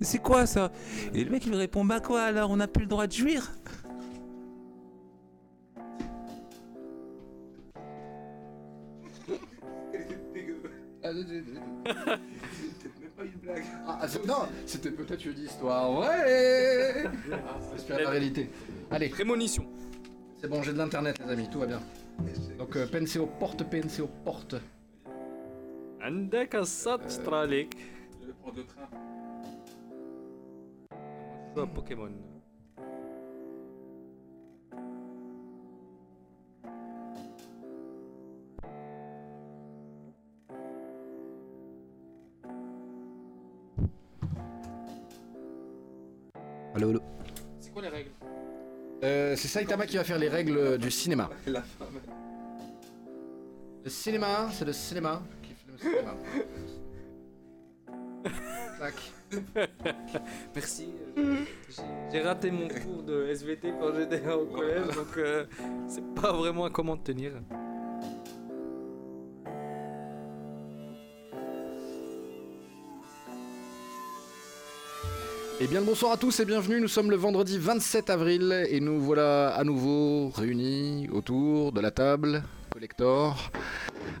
C'est quoi ça Et le mec il me répond Bah quoi alors, on n'a plus le droit de jouir Ah, c'est- non, c'était peut-être une histoire vraie. J'espère la réalité. Allez, Prémonition. c'est bon, j'ai de l'internet, les amis, tout va bien. Donc, euh, PNC aux portes, PNC aux portes. عندك السات تراليك Je prends deux Pokémon. Allô, allô. C'est quoi les règles? Euh, c'est Saitama qui va faire les règles du cinéma. La femme. Le cinéma, c'est le cinéma qui fait le cinéma. Tac. Merci. euh, j'ai- J'ai raté mon cours de SVT quand j'étais au collège, donc euh, c'est pas vraiment à comment tenir. Eh bien, le bonsoir à tous et bienvenue. Nous sommes le vendredi 27 avril et nous voilà à nouveau réunis autour de la table collector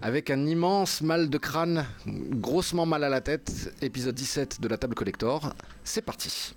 avec un immense mal de crâne, grossement mal à la tête. Épisode 17 de la table collector. C'est parti.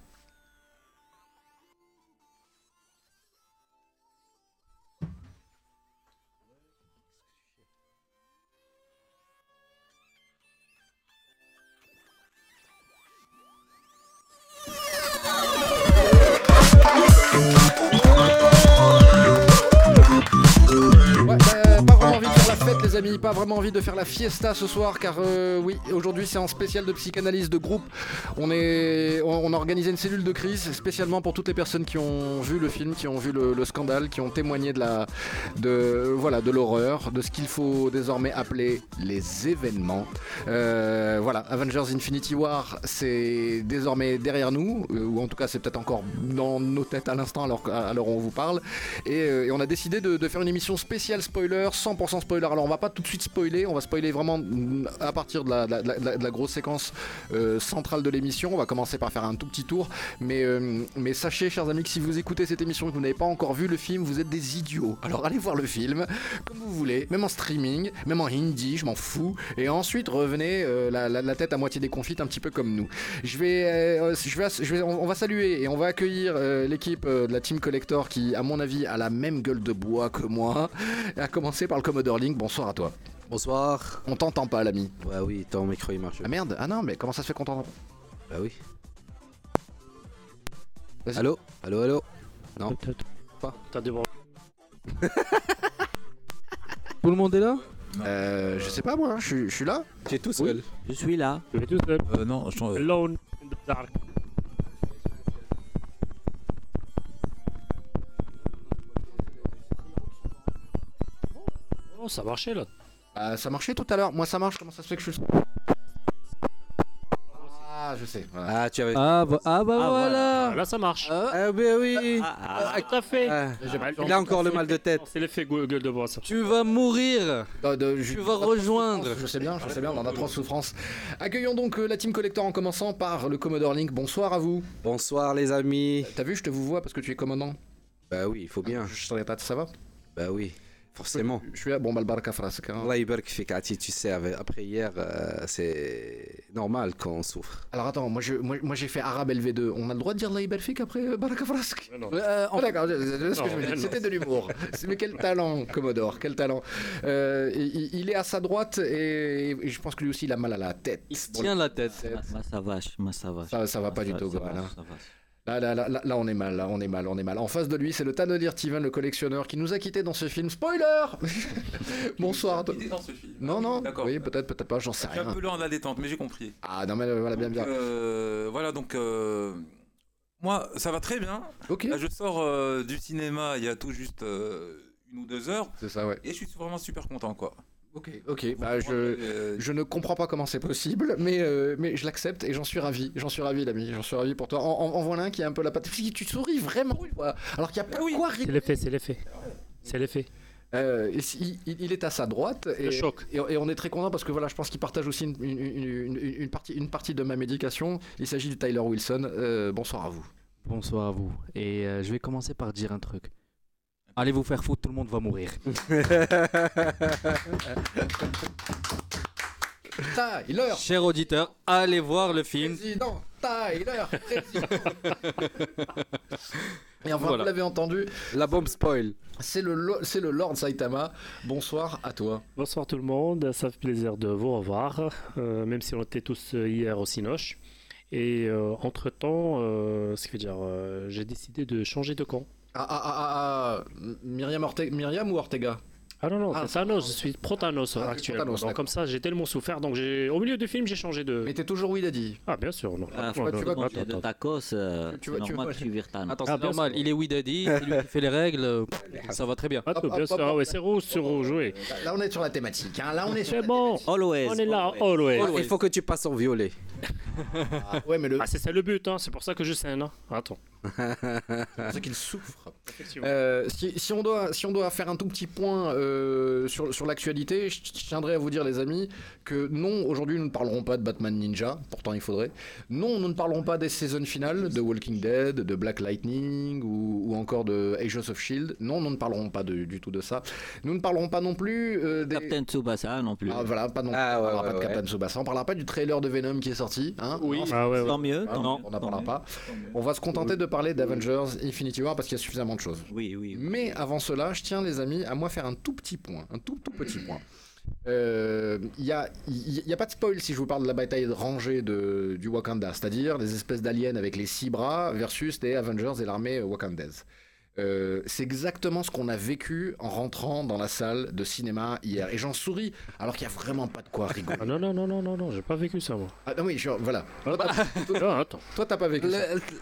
Vraiment envie de faire la fiesta ce soir, car euh, oui, aujourd'hui c'est en spécial de psychanalyse de groupe. On est, on, a organisé une cellule de crise spécialement pour toutes les personnes qui ont vu le film, qui ont vu le, le scandale, qui ont témoigné de la, de, voilà, de l'horreur, de ce qu'il faut désormais appeler les événements. Euh, voilà, Avengers Infinity War, c'est désormais derrière nous, euh, ou en tout cas c'est peut-être encore dans nos têtes à l'instant alors, où on vous parle. Et, et on a décidé de, de faire une émission spéciale spoiler, 100% spoiler. Alors on va pas tout de suite spoiler, on va spoiler vraiment à partir de la, grosse séquence euh, centrale de l'émission. On va commencer par faire un tout petit tour. Mais, euh, mais sachez, chers amis, que si vous écoutez cette émission et que vous n'avez pas encore vu le film, vous êtes des idiots. Alors allez voir le film, comme vous voulez, même en streaming, même en hindi, je m'en fous. Et ensuite revenez euh, la, tête à moitié déconfite, un petit peu comme nous. Je vais, je vais, on va saluer et on va accueillir l'équipe de la Team Collector qui, à mon avis, a la même gueule de bois que moi. À commencer par le Commodore Link. Bonsoir à toi. Bonsoir. On t'entend pas, l'ami. Ouais, oui, ton micro il marche. Ah merde. Ah non, mais comment ça se fait qu'on t'entend Bah oui. Vas-y. Allô? Allô, allô? Non T'as des. Tout le monde est là? Euh, je sais pas moi. Je suis- je suis là. Tu es tout seul Je suis là. Je vais tout seul. Euh, non, je t'en- Alone in the dark. Oh, ça marchait là. Ah, ça marchait tout à l'heure. Moi, ça marche. Comment ça se fait que je suis Ah, je sais. voilà. Ah, tu avais. ah bah, ah bah Ah, voilà Ah, là, ça marche. Ah, bah oui Ah, ah, tout à fait. Ah, J'ai- Il a encore le mal de tête. C'est l'effet gueule de bois, ça. Tu vas mourir Euh, de- je- Tu vas rejoindre Je sais bien, je sais bien, on en apprend souffrance. Accueillons donc euh, la Team Collector en commençant par le Commodore Link. Bonsoir à vous. Bonsoir les amis. T'as vu, je te vous vois parce que tu es commandant. Bah oui, il faut bien. Je savais pas, ça va Bah oui, Forcément. Je suis à bon, Malbarka Frask. Allah tu sais, après hier, euh, c'est normal qu'on souffre. Alors attends, moi j'ai fait arabe LV2. On a le droit de dire Allah après euh, Baraka Frask euh, Non. D'accord, c'était de l'humour. Mais quel talent, Commodore, quel talent. Il, est à sa droite et, je pense que lui aussi il a mal à la tête. Il se tient la tête. Ma, ma, ça ma, savache. Ça, va pas du tout, Gobal. Va. Là, là, là, là, on est mal, là, on est mal, on est mal. En face de lui, c'est le Tanodir Steven, le collectionneur, qui nous a quittés dans ce film. Spoiler Bonsoir à toi. Il dans ce film. Non, non, D'accord. oui, peut-être, peut-être pas, j'en sais suis un rien. peu lent en la détente, mais j'ai compris. Ah non, mais euh, voilà, bien, Donc, bien. euh, voilà, donc euh, moi, ça va très bien. Ok, Là, je sors du cinéma il y a tout juste une ou deux heures c'est ça, ouais. et je suis vraiment super content, quoi. Ok, ok, bah je... Euh, Je ne comprends pas comment c'est possible, mais, euh, mais je l'accepte et j'en suis ravi. J'en suis ravi, l'ami. J'en suis ravi pour toi. En, en, en voilà un qui a un peu la patte. Tu souris vraiment, quoi. Alors qu'il n'y a pas oui. quoi C'est l'effet, c'est l'effet. C'est l'effet. Euh, il, il est à sa droite. Et, Le choc. Et, et on est très content parce que voilà, je pense qu'il partage aussi une, une- une- partie, une partie de ma médication. Il s'agit du Tyler Wilson. Euh, bonsoir à vous. Bonsoir à vous. Et euh, je vais commencer par dire un truc. Allez vous faire foutre, tout le monde va mourir. Tyler Cher auditeur, allez voir le film. Président Tyler Président Et enfin, Voilà. vous l'avez entendu, La bombe spoil. c'est le, lo- c'est le Lord Saitama. Bonsoir à toi. Bonsoir tout le monde, ça fait plaisir de vous revoir, euh, même si on était tous euh, hier au Cinoche. Et euh, entre-temps, euh, ce qui veut dire, euh, j'ai décidé de changer de camp. Ah, ah, ah, ah, ah, Myriam, Orte- Myriam ou Ortega? Ah non, non, Ah, c'est Thanos, je suis pro-Thanos Ah, actuellement. donc comme ça, j'ai tellement souffert, donc j'ai au milieu du film, j'ai changé de... Mais t'es toujours oui Daddy. Ah bien sûr, non. Ah, Non, tu non, vas- non, tu vas- Manger attends, de attends. tacos, euh, Tu c'est vas- tu normal tu vires Thanos. Attends, Ah, c'est normal, sûr. il est Oui Daddy, c'est lui qui fait les règles, euh, ça va très bien. Ah, bien sûr, ah ouais, c'est rouge sur rouge, oui. Là, on est sur la thématique. hein. Là, on est sur C'est bon, Always. on est là, always. always. Il faut que tu passes en violet. Ouais, mais le... Ah, c'est ça le but, hein. c'est pour ça que je scène. Hein. Attends. c'est pour ça qu'il souffre. Euh, si, si on doit, si on doit faire un tout petit point euh, sur, sur l'actualité, je tiendrais à vous dire, les amis, que non, aujourd'hui, nous ne parlerons pas de Batman Ninja, pourtant il faudrait. Non, nous ne parlerons pas des saisons finales de Walking Dead, de Black Lightning ou encore de Agents of Shield. Non, nous ne parlerons pas de- du tout de ça. Nous ne parlerons pas non plus euh, des. Captain Tsubasa non plus. Ah, voilà, pas non Ah, on ouais, parlera ouais, pas de ouais. Captain Tsubasa. On parlera pas du trailer de Venom qui est sorti. Hein Oui. Non, Ah ouais, ouais. Tant mieux. Ah, tant non, on n'en parlera mieux. pas. On va se contenter de parler d'Avengers Infinity War parce qu'il y a suffisamment de choses. Oui, oui. Mais avant cela, je tiens les amis à moi faire un tout petit point, un tout tout petit point. Euh, Il n'y a, il y a pas de spoil si je vous parle de la bataille rangée de, du Wakanda, c'est-à-dire les espèces d'aliens avec les six bras versus les Avengers et l'armée wakandaise. Euh, c'est exactement ce qu'on a vécu en rentrant dans la salle de cinéma hier. Et j'en souris, alors qu'il n'y a vraiment pas de quoi rigoler. Ah non, non, non, non, non, non, j'ai pas vécu ça, moi. Ah non, oui, je- voilà. Ah, ah, attends. Toi, t'as pas vécu ça.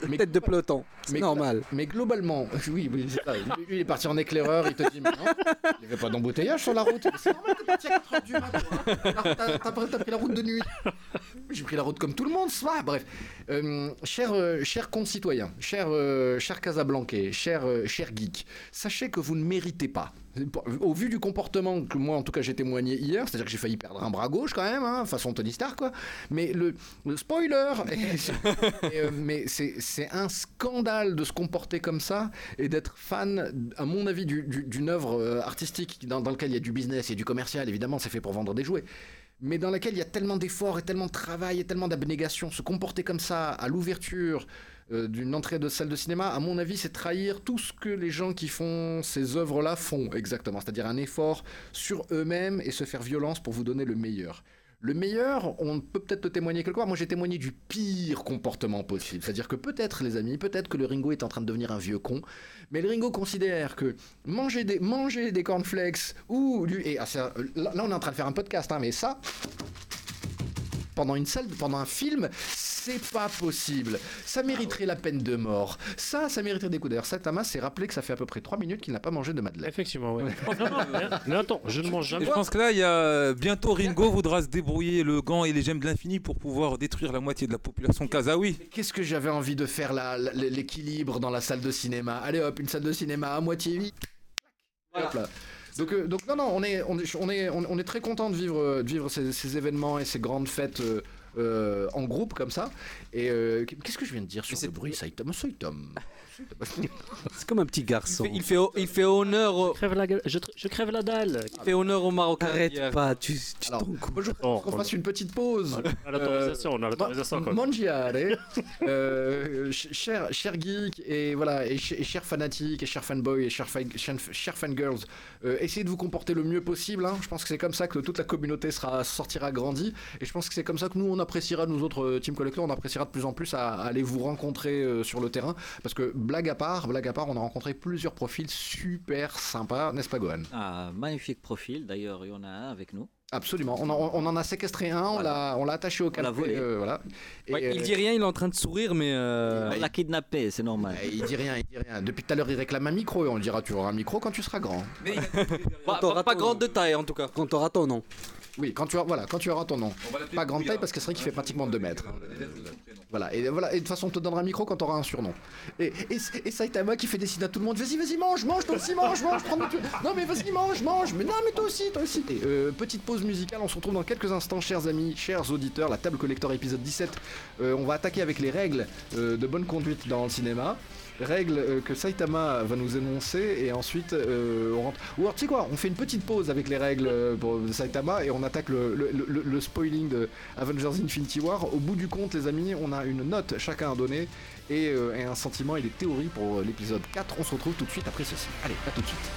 Mais- Tête de peloton. C'est mais- normal. Mais globalement, oui, oui, c'est ça. Lui, il est parti en éclaireur, il te dit, mais non, il n'y avait pas d'embouteillage sur la route. Mais C'est normal, t'es parti à 4 heures du matin. T'as pris la route de nuit. J'ai pris la route comme tout le monde, va. Bref, euh, chers euh, chers concitoyens, chers euh, chers Casablancais, chers euh, chers geeks, sachez que vous ne méritez pas. Au vu du comportement que moi, en tout cas, j'ai témoigné hier, c'est-à-dire que j'ai failli perdre un bras gauche quand même, hein, façon Tony Stark, quoi. Mais le, le spoiler, euh, mais c'est un scandale de se comporter comme ça et d'être fan, à mon avis, du- du- d'une œuvre artistique dans, dans laquelle il y a du business et du commercial. Évidemment, c'est fait pour vendre des jouets. Mais dans laquelle il y a tellement d'efforts et tellement de travail et tellement d'abnégation, se comporter comme ça à l'ouverture euh, d'une entrée de salle de cinéma, à mon avis, c'est trahir tout ce que les gens qui font ces œuvres-là font exactement, c'est-à-dire un effort sur eux-mêmes et se faire violence pour vous donner le meilleur. Le meilleur, on peut peut-être le témoigner quelque part. Moi, j'ai témoigné du pire comportement possible. C'est-à-dire que peut-être, les amis, peut-être que le Ringo est en train de devenir un vieux con, mais le Ringo considère que manger des, manger cornflakes ou. Et ah, ça, là, là, on est en train de faire un podcast, hein, mais ça. Pendant une salle, pendant un film, c'est pas possible. Ça mériterait la peine de mort. Ça, ça mériterait des coups. D'ailleurs, Satama s'est rappelé que ça fait à peu près 3 minutes qu'il n'a pas mangé de madeleine. Effectivement, ouais. Non, non, mais, attends, je ne mange Et jamais. je pense que là, il y a bientôt Ringo voudra se débrouiller le gant et les gemmes de l'infini pour pouvoir détruire la moitié de la population kazaoui. Qu'est-ce que j'avais envie de faire là, l'équilibre dans la salle de cinéma? Allez hop, une salle de cinéma à moitié vide. Hop là. Donc, euh, donc non, non, on est, on est, on est, on est très content de vivre, euh, de vivre ces, ces événements et ces grandes fêtes euh, en groupe comme ça. Et qu'est-ce que je viens de dire sur le bruit Saitama, Saitama. C'est comme un petit Il garçon. fait, il fait, il fait honneur, au- Crève la gueule- je, crève la dalle. il fait honneur au Marocain. Arrête hier. pas, tu, tu Alors, moi, je qu'on on- fasse une petite pause. On a l'autorisation, on a l'autorisation. Mangiare, euh, ch- cher, cher geek et voilà et, ch- et chers fanatiques et chers fanboys et chers, fan, chers, chers fangirls, euh, essayez de vous comporter le mieux possible. hein. Je pense que c'est comme ça que toute la communauté sera sortira grandie et je pense que c'est comme ça que nous on appréciera nous autres euh, team collectors, on appréciera de plus en plus à, à aller vous rencontrer euh, sur le terrain parce que blague à part, blague à part, on a rencontré plusieurs profils super sympas, n'est-ce pas Gohan? Ah, magnifique profil. D'ailleurs, il y en a un avec nous. Absolument. On, en- on en a séquestré un, on l'a on l'a attaché au canapé, volé. euh, voilà. Et, Ouais, il euh, dit rien, il est en train de sourire, mais. euh, On l'a kidnappé, c'est normal. Il dit rien, il dit rien. Depuis tout à l'heure, il réclame un micro et on lui dira tu auras un micro quand tu seras grand. pas, pas- pas grande de taille en tout cas. Quand t'auras ton nom. Oui, quand tu auras, voilà, quand tu auras ton nom. Pas grande taille parce que c'est vrai qu'il fait pratiquement 2 mètres. Voilà, et voilà, et de toute façon, on te donnera un micro quand t'auras un surnom. Et, et, et Saitama qui fait des signes à tout le monde, vas-y, vas-y, mange, mange, toi aussi, mange, mange, prends Non, mais vas-y, mange, mange, mais non, mais toi aussi, toi aussi. Et, euh, petite pause musicale, on se retrouve dans quelques instants, chers amis, chers auditeurs, la table collector épisode 17. Euh, on va attaquer avec les règles euh, de bonne conduite dans le cinéma. Règles euh, que Saitama va nous énoncer et ensuite euh, on rentre. Ou alors tu sais quoi, on fait une petite pause avec les règles euh, de Saitama et on attaque le, le- le- le spoiling de Avengers Infinity War. Au bout du compte, les amis, on a une note chacun à donner et, euh, un sentiment et des théories pour euh, l'épisode 4. On se retrouve tout de suite après ceci. Allez, à tout de suite.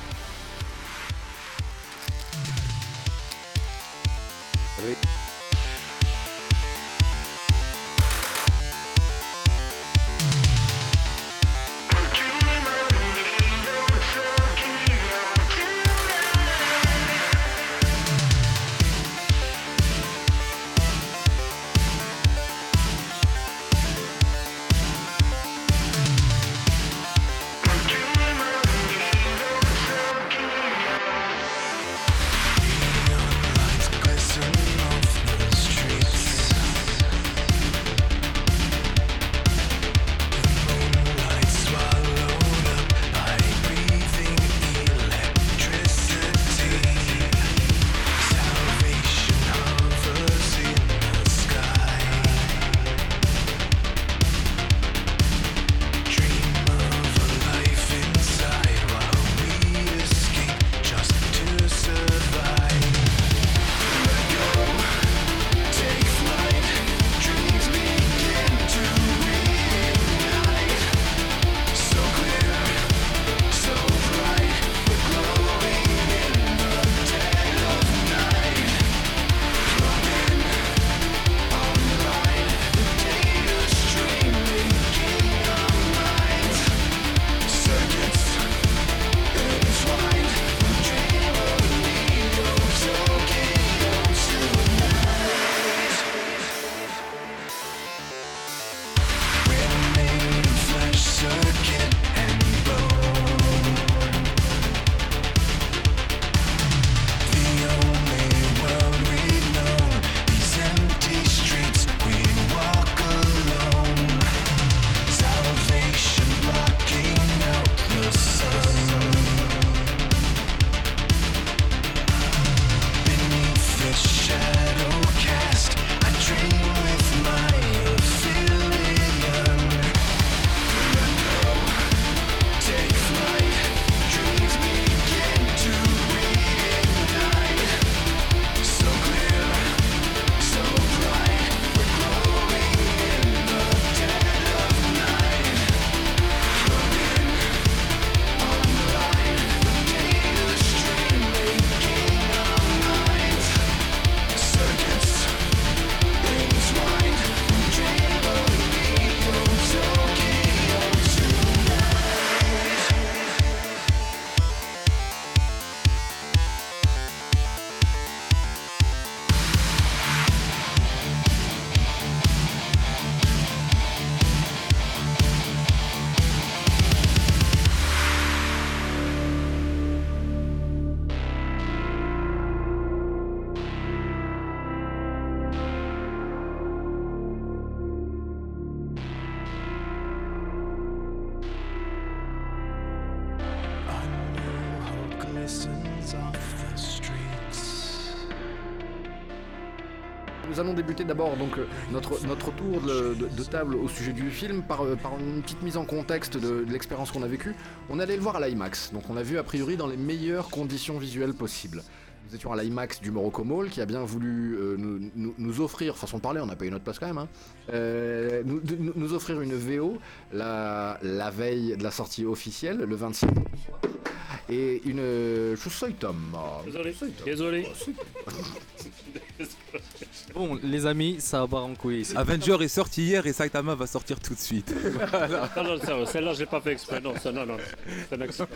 D'abord donc euh, notre, notre tour de, de- de table au sujet du film par, euh, par une petite mise en contexte de, de l'expérience qu'on a vécue. On allait le voir à l'IMAX, donc on l'a vu a priori dans les meilleures conditions visuelles possibles. Nous étions à l'IMAX du Morocco Mall qui a bien voulu euh, nous, nous- nous offrir, façon de parler, on a payé notre place quand même, hein, euh, nous, offrir une VO la, la veille de la sortie officielle, le 26 et une... Je suis Tom. Désolé. Désolé. Bon, les amis, ça va pas en couille ici. Avenger est sorti hier et Saitama va sortir tout de suite. Non, non, ça- celle-là, je l'ai pas fait exprès. Non, ça, non, non. C'est un accident.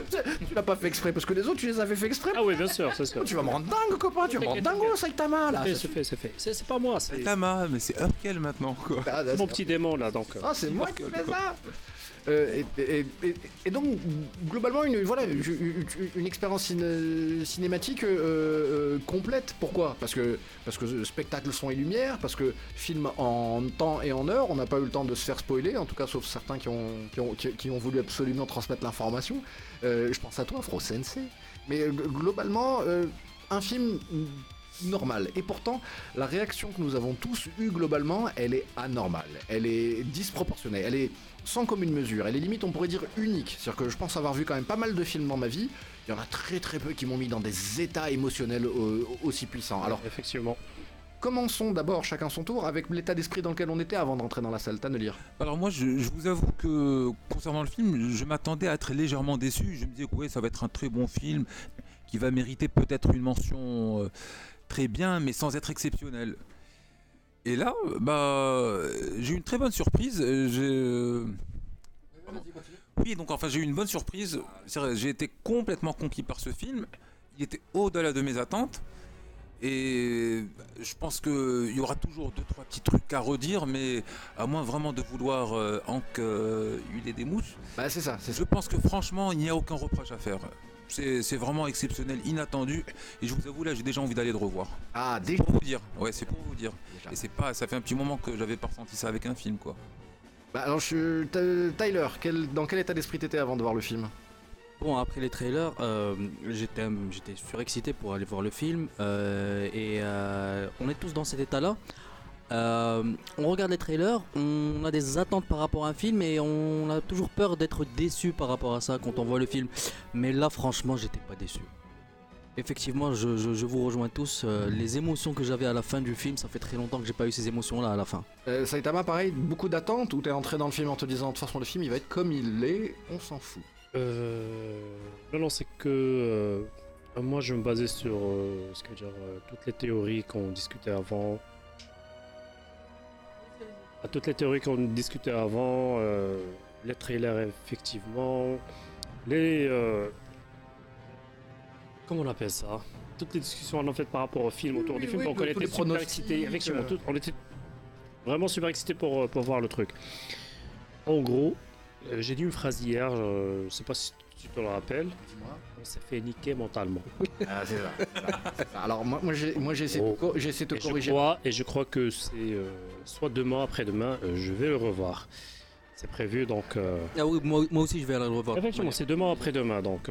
Tu l'as pas fait exprès parce que les autres tu les avais fait exprès. Ah oui, bien sûr, c'est ça. Tu vas me rendre dingue copain, tu vas me rendre dingue Saitama là. C'est c'est fait, c'est fait. C'est c'est pas moi, c'est Saitama, mais c'est Urkel maintenant quoi. Ah, mon petit démon là, donc. euh. Ah, c'est moi qui fais ça Euh, et, donc globalement une voilà une, expérience ciné- cinématique euh, euh, complète. Pourquoi? Parce que parce que spectacle le son et lumière, parce que film en temps et en heure, on n'a pas eu le temps de se faire spoiler, en tout cas sauf certains qui ont, qui ont, qui- ont voulu absolument transmettre l'information. Je pense à toi, Fro. Mais globalement, un film normal. Et pourtant, la réaction que nous avons tous eue globalement, elle est anormale. Elle est disproportionnée. Elle est sans commune mesure. Elle est limite, on pourrait dire, unique. C'est-à-dire que je pense avoir vu quand même pas mal de films dans ma vie. Il y en a très très peu qui m'ont mis dans des états émotionnels euh, aussi puissants. Alors, Effectivement. commençons d'abord chacun son tour avec l'état d'esprit dans lequel on était avant d'entrer dans la salle. Tannelir. Alors moi, je, je vous avoue que concernant le film, je m'attendais à être légèrement déçu. Je me disais que ouais, ça va être un très bon film qui va mériter peut-être une mention euh, très bien, mais sans être exceptionnel. Et là, bah, j'ai eu une très bonne surprise. Euh, J'ai oui, donc enfin j'ai eu une bonne surprise. J'ai été complètement conquis par ce film. Il était au-delà de mes attentes. Et je pense qu'il y aura toujours deux trois petits trucs à redire, mais à moins vraiment de vouloir euh, en que huiler des mouches. Bah, c'est ça, c'est ça. Je pense que franchement, il n'y a aucun reproche à faire. C'est c'est vraiment exceptionnel, inattendu. Et je vous avoue, là, j'ai déjà envie d'aller le revoir. Ah, déjà. Pour vous dire. Ouais, c'est pour vous dire. déjà. Et c'est pas, ça fait un petit moment que j'avais pas ressenti ça avec un film, quoi. Bah, alors, je... Ty- Tyler, quel- dans quel état d'esprit t'étais avant de voir le film? Bon, après les trailers, euh, j'étais j'étais surexcité pour aller voir le film. euh, et euh, on est tous dans cet état-là. Euh, on regarde les trailers, on a des attentes par rapport à un film et on a toujours peur d'être déçu par rapport à ça quand on voit le film. Mais là, franchement, j'étais pas déçu. Effectivement, je, je- je vous rejoins tous. euh, les émotions que j'avais à la fin du film, ça fait très longtemps que j'ai pas eu ces émotions-là à la fin. euh, Saitama, pareil, beaucoup d'attentes ou t'es entré dans le film en te disant de toute façon le film il va être comme il est, on s'en fout. Euh, non, non, c'est que euh, moi je me basais sur euh, ce que dire, euh, toutes les théories qu'on discutait avant. À toutes les théories qu'on discutait avant, euh, les trailers effectivement, les euh, comment on appelle ça? Toutes les discussions a faites par rapport au film, autour Oui, du film, oui, donc on était les super pronostics, excités. Effectivement, euh. tout- on était vraiment super excités pour, pour voir le truc. En gros, j'ai dit une phrase hier, je sais pas si tu te le rappelles, Dis-moi. on s'est fait niquer mentalement. Ah, c'est ça. Alors, moi, moi, de Oh. de Et te je, corriger. crois, et je crois que c'est euh, soit demain, après-demain, euh, je vais le revoir. C'est prévu donc. euh, Ah oui, moi, moi aussi je vais aller le revoir. Effectivement, c'est demain, après-demain donc.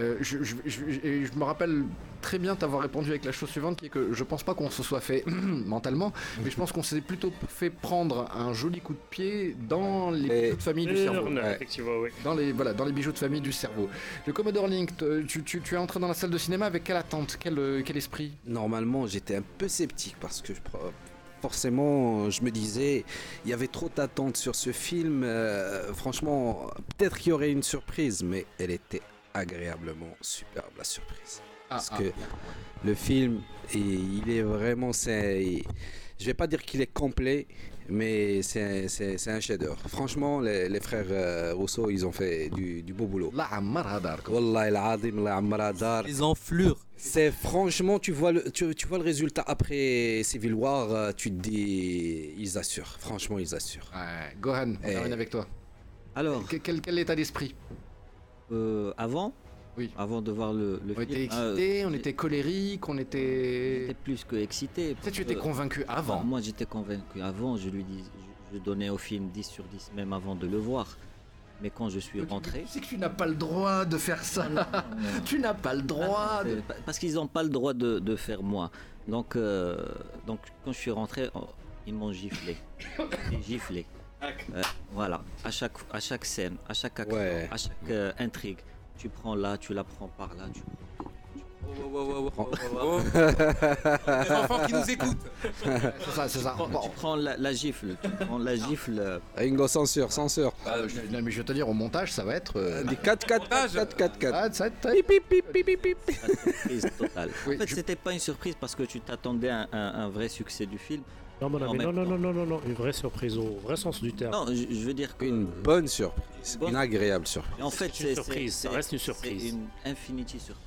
Euh, Euh, je, je- je- et je me rappelle très bien t'avoir répondu avec la chose suivante qui est que je pense pas qu'on se soit fait mentalement, mais je pense qu'on s'est plutôt fait prendre un joli coup de pied dans les Et- bijoux de famille du euh, cerveau. Ouais. Effectivement, oui. Dans les, voilà, dans les bijoux de famille du cerveau. Le Commodore Link, te- tu, tu- tu es entré dans la salle de cinéma avec quelle attente, quel, euh, quel esprit? Normalement, j'étais un peu sceptique parce que je, forcément, je me disais, il y avait trop d'attentes sur ce film. euh, franchement, peut-être qu'il y aurait une surprise, mais elle était agréablement superbe la surprise. Ah, Parce que le film, et il est vraiment, c'est, je vais pas dire qu'il est complet, mais c'est c'est- c'est un chef-d'œuvre. Franchement, les, les frères euh, Rousseau, ils ont fait du, du beau boulot. La. Les enflures. C'est franchement, tu vois le, tu, tu vois le résultat après Civil War, euh, tu te dis, ils assurent. Franchement, ils assurent. Ouais, Gohan, on termine avec toi. Alors, Que- Quel, quel état d'esprit euh, avant, Oui. avant de voir le, le On était film, euh, excité, on était colérique, on était. j'étais plus que excité. Peut-être tu étais convaincu avant. Moi, j'étais convaincu avant. Je lui dis, je, je donnais au film 10 sur 10 même avant de le voir. Mais quand je suis rentré, Tu sais que tu n'as pas le droit de faire ça. tu n'as pas le droit de. Pa- Parce qu'ils n'ont pas le droit de, de faire moi. Donc, euh, donc quand je suis rentré, oh, ils m'ont giflé. Giflé. Euh, voilà, à chaque, à chaque scène, à chaque action, Ouais. à chaque euh, intrigue. Tu prends là, tu la prends par là, tu Les enfants qui nous écoutent. C'est ça, c'est ça. prends, Bon. tu prends la, la gifle, tu prends la gifle. euh, Ringo, censure, censure. Euh, je, non, mais je vais te dire, au montage, ça va être. euh, Des 4 4 4 4 4 4. ah, ça va être- la surprise totale. Oui, en fait, je- c'était pas une surprise parce que tu t'attendais à un, un vrai succès du film. Non, mon ami, non, non, non, non, non, non, une vraie surprise au vrai sens du terme. Non, je, je veux dire que. Une bonne surprise, Bonne- une agréable surprise. En fait, C'est une surprise, ça reste une C'est surprise. une infinity surprise.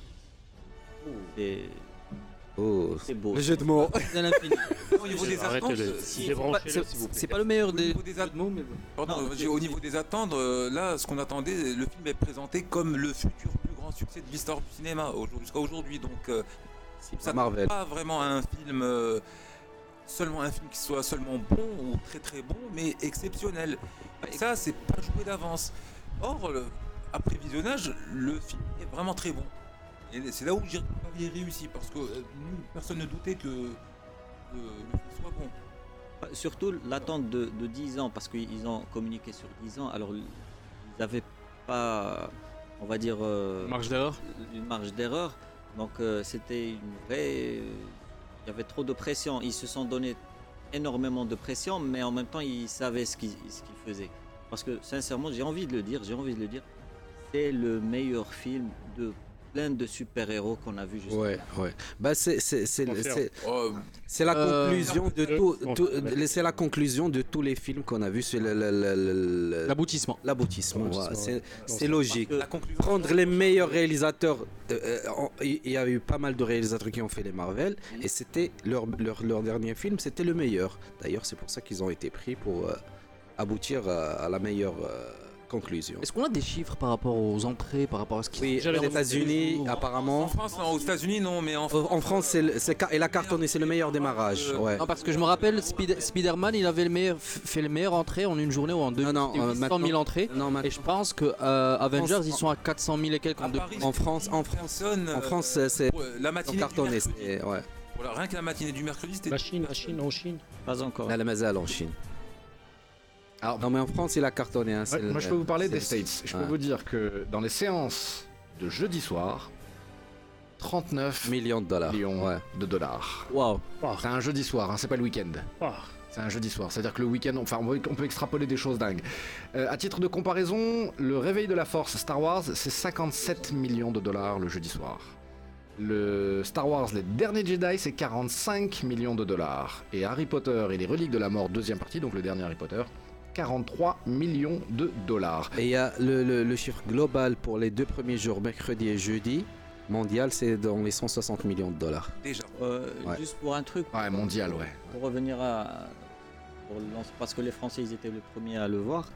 C'est- Oh, C'est beau. le jeu de mots. C'est l'infini. Au niveau des attentes, C'est c'est pas le meilleur au des. niveau des attentes, pardon, Non, j'ai- au niveau des attentes, euh, là, ce qu'on attendait, le film est présenté comme le futur plus grand succès de l'histoire du cinéma au- jusqu'à aujourd'hui. Donc, euh, C'est Ça pas Marvel. pas vraiment un film euh, seulement un film qui soit seulement bon ou très très bon mais exceptionnel. Et ça c'est pas joué d'avance. Or le- après visionnage le film est vraiment très bon. Et c'est là où j'ai réussi parce que euh, nous, personne ne doutait que, que le film soit bon. Bah, Surtout l'attente de, de 10 ans, parce qu'ils ont communiqué sur 10 ans, alors ils n'avaient pas, on va dire, euh, Marge d'erreur? une marge d'erreur. Donc euh, c'était une vraie. Il y avait trop de pression. Ils se sont donné énormément de pression, mais en même temps ils savaient ce qu'ils faisaient. Parce que sincèrement, j'ai envie de le dire, j'ai envie de le dire, c'est le meilleur film de plein de super-héros qu'on a vu jusqu'à Ouais, ouais. Bah c'est c'est c'est Confirme. c'est- Oh, c'est la Euh, conclusion de tout, c'est la conclusion de tous les films qu'on a vus. C'est le- le- le- le- le- L'aboutissement. l'aboutissement. C'est ouais. c'est logique. la conclusion Prendre les meilleurs réalisateurs. euh, euh, Il y a eu pas mal de réalisateurs qui ont fait les Marvel et c'était leur, leur, leur dernier film, c'était le meilleur. D'ailleurs, c'est pour ça qu'ils ont été pris pour euh, aboutir à, à la meilleure euh, conclusion. Est-ce qu'on a des chiffres par rapport aux entrées, par rapport à ce qui Oui, J'allais aux États-Unis, en apparemment. France non, aux États-Unis non mais en En France, c'est la cartonné, c'est le meilleur démarrage. Euh, Ouais. Non, parce que je me rappelle, Spider- Spider-Man, il avait le meilleur, f- fait le meilleur entrée en une journée ou en deux. Non, non, euh, 800 000 maintenant- entrées. Non, Et je pense que euh, Avengers, France- ils sont à 400 000 et quelques en deux. En France- en France- en France, c'est- euh, la matinée cartonné. Ouais. Voilà, rien que la matinée du mercredi c'était La Chine, la Chine, en Chine. Pas encore. Là, la mazal en Chine. Alors, Non, mais en France, il a cartonné. hein, c'est Ouais, le- moi, je peux vous parler des States. Je ouais. peux vous dire que dans les séances de jeudi soir, 39 Millions de dollars. millions Ouais. de dollars. Waouh. C'est un jeudi soir, hein, c'est pas le week-end. C'est un jeudi soir. C'est-à-dire que le week-end, enfin, on peut, on peut extrapoler des choses dingues. Euh, à titre de comparaison, le réveil de la force Star Wars, c'est 57 millions de dollars le jeudi soir. Le Star Wars Les Derniers Jedi, c'est 45 millions de dollars. Et Harry Potter et les Reliques de la Mort, deuxième partie, donc le dernier Harry Potter, 43 millions de dollars. Et il y a le, le- le chiffre global pour les deux premiers jours, mercredi et jeudi, mondial, c'est dans les 160 millions de dollars. déjà Euh, Ouais. Juste pour un truc, Ouais, mondial, ouais. pour revenir à. pour parce que les Français, ils étaient les premiers à le voir.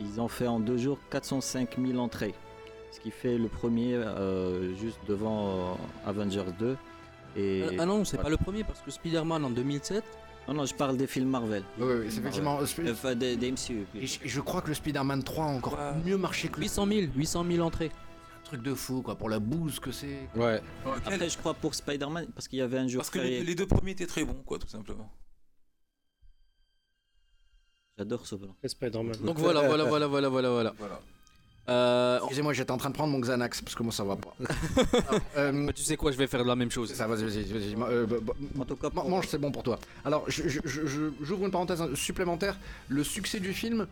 Ils ont fait en deux jours 405 000 entrées. Ce qui fait le premier euh, juste devant euh, Avengers 2. Et... Ah non, c'est pas le premier parce que Spider-Man en 2007. Non, non, je parle des films Marvel. Oui, oui, c'est effectivement. euh, Sp- Enfin, des, des MCU. Et je, je crois que le Spider-Man 3 a encore Ouais. mieux marché que le 800 000, 800 000 entrées. truc de fou, quoi, pour la bouse que c'est. Ouais. Après, je crois pour Spider-Man, parce qu'il y avait un jour parce que les, deux premiers étaient très bons quoi tout simplement J'adore ce c'est Spider-Man. Donc voilà, voilà, voilà, voilà, voilà, voilà. voilà Euh, Excusez-moi, j'étais en train de prendre mon Xanax parce que moi ça va pas. Alors, euh, bah, tu sais quoi, je vais faire la même chose. ça, vas-y, vas-y, vas-y. euh, bah, bah, En tout cas, mange, c'est bon pour toi. Alors, je- je- je- je- j'ouvre une parenthèse supplémentaire. Le succès du film,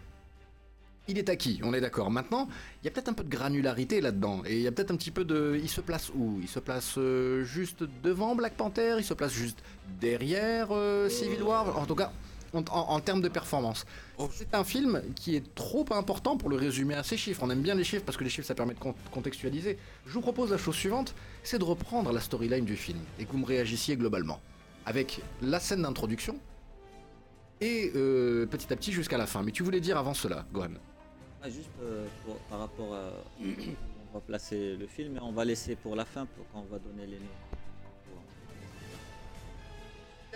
il est acquis, on est d'accord. Maintenant, il y a peut-être un peu de granularité là-dedans. Et il y a peut-être un petit peu de. Il se place où? Il se place euh, juste devant Black Panther? Il se place juste derrière Civil War? En tout cas, en, en- en termes de performance. Oh. C'est un film qui est trop important pour le résumer à ces chiffres. On aime bien les chiffres parce que les chiffres ça permet de con- contextualiser. Je vous propose la chose suivante c'est de reprendre la storyline du film et que vous me réagissiez globalement. Avec la scène d'introduction et euh, petit à petit jusqu'à la fin. Mais tu voulais dire avant cela, Gohan Ah, juste euh, pour- par rapport à. on va placer le film et on va laisser pour la fin pour quand on va donner les noms.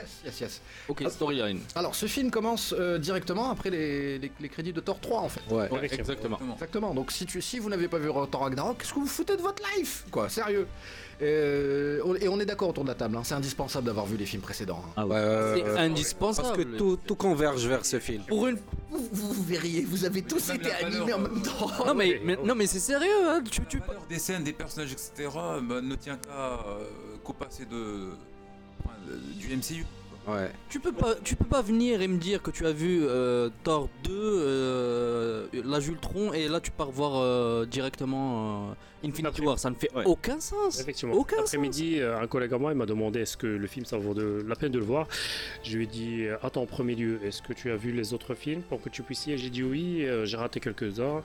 Yes, yes, yes. Ok, storyline. Alors, ce film commence euh, directement après les, les- les crédits de Thor 3 en fait. Ouais. Ouais, exactement. Exactement. Donc si, tu, si vous n'avez pas vu Thor Ragnarok, qu'est-ce que vous foutez de votre life? Quoi, sérieux? Euh, on- Et on est d'accord autour de la table, hein, c'est indispensable d'avoir vu les films précédents. hein. Ah Ouais, ouais, C'est indispensable. Parce que tout, tout converge vers ce film. Pour une. Vous, verriez, vous avez tous Même été animés en euh, même temps. Non mais, mais- non mais c'est sérieux. Hein. Tu, tu... La valeur des scènes des personnages etc bah, ne tient qu'à euh, qu'au passé de- du MCU Ouais. Tu peux pas, tu peux pas venir et me dire que tu as vu euh, Thor 2, euh, l'âge Ultron, et là tu pars voir euh, directement euh, Infinity Après- War. Ça ne fait Ouais. aucun sens. Effectivement. Aucun Après-midi, un collègue à moi il m'a demandé est-ce que le film ça vaut de, la peine de le voir. Je lui ai dit attends en premier lieu, est-ce que tu as vu les autres films pour que tu puisses y aller? J'ai dit oui, euh, j'ai raté quelques-uns.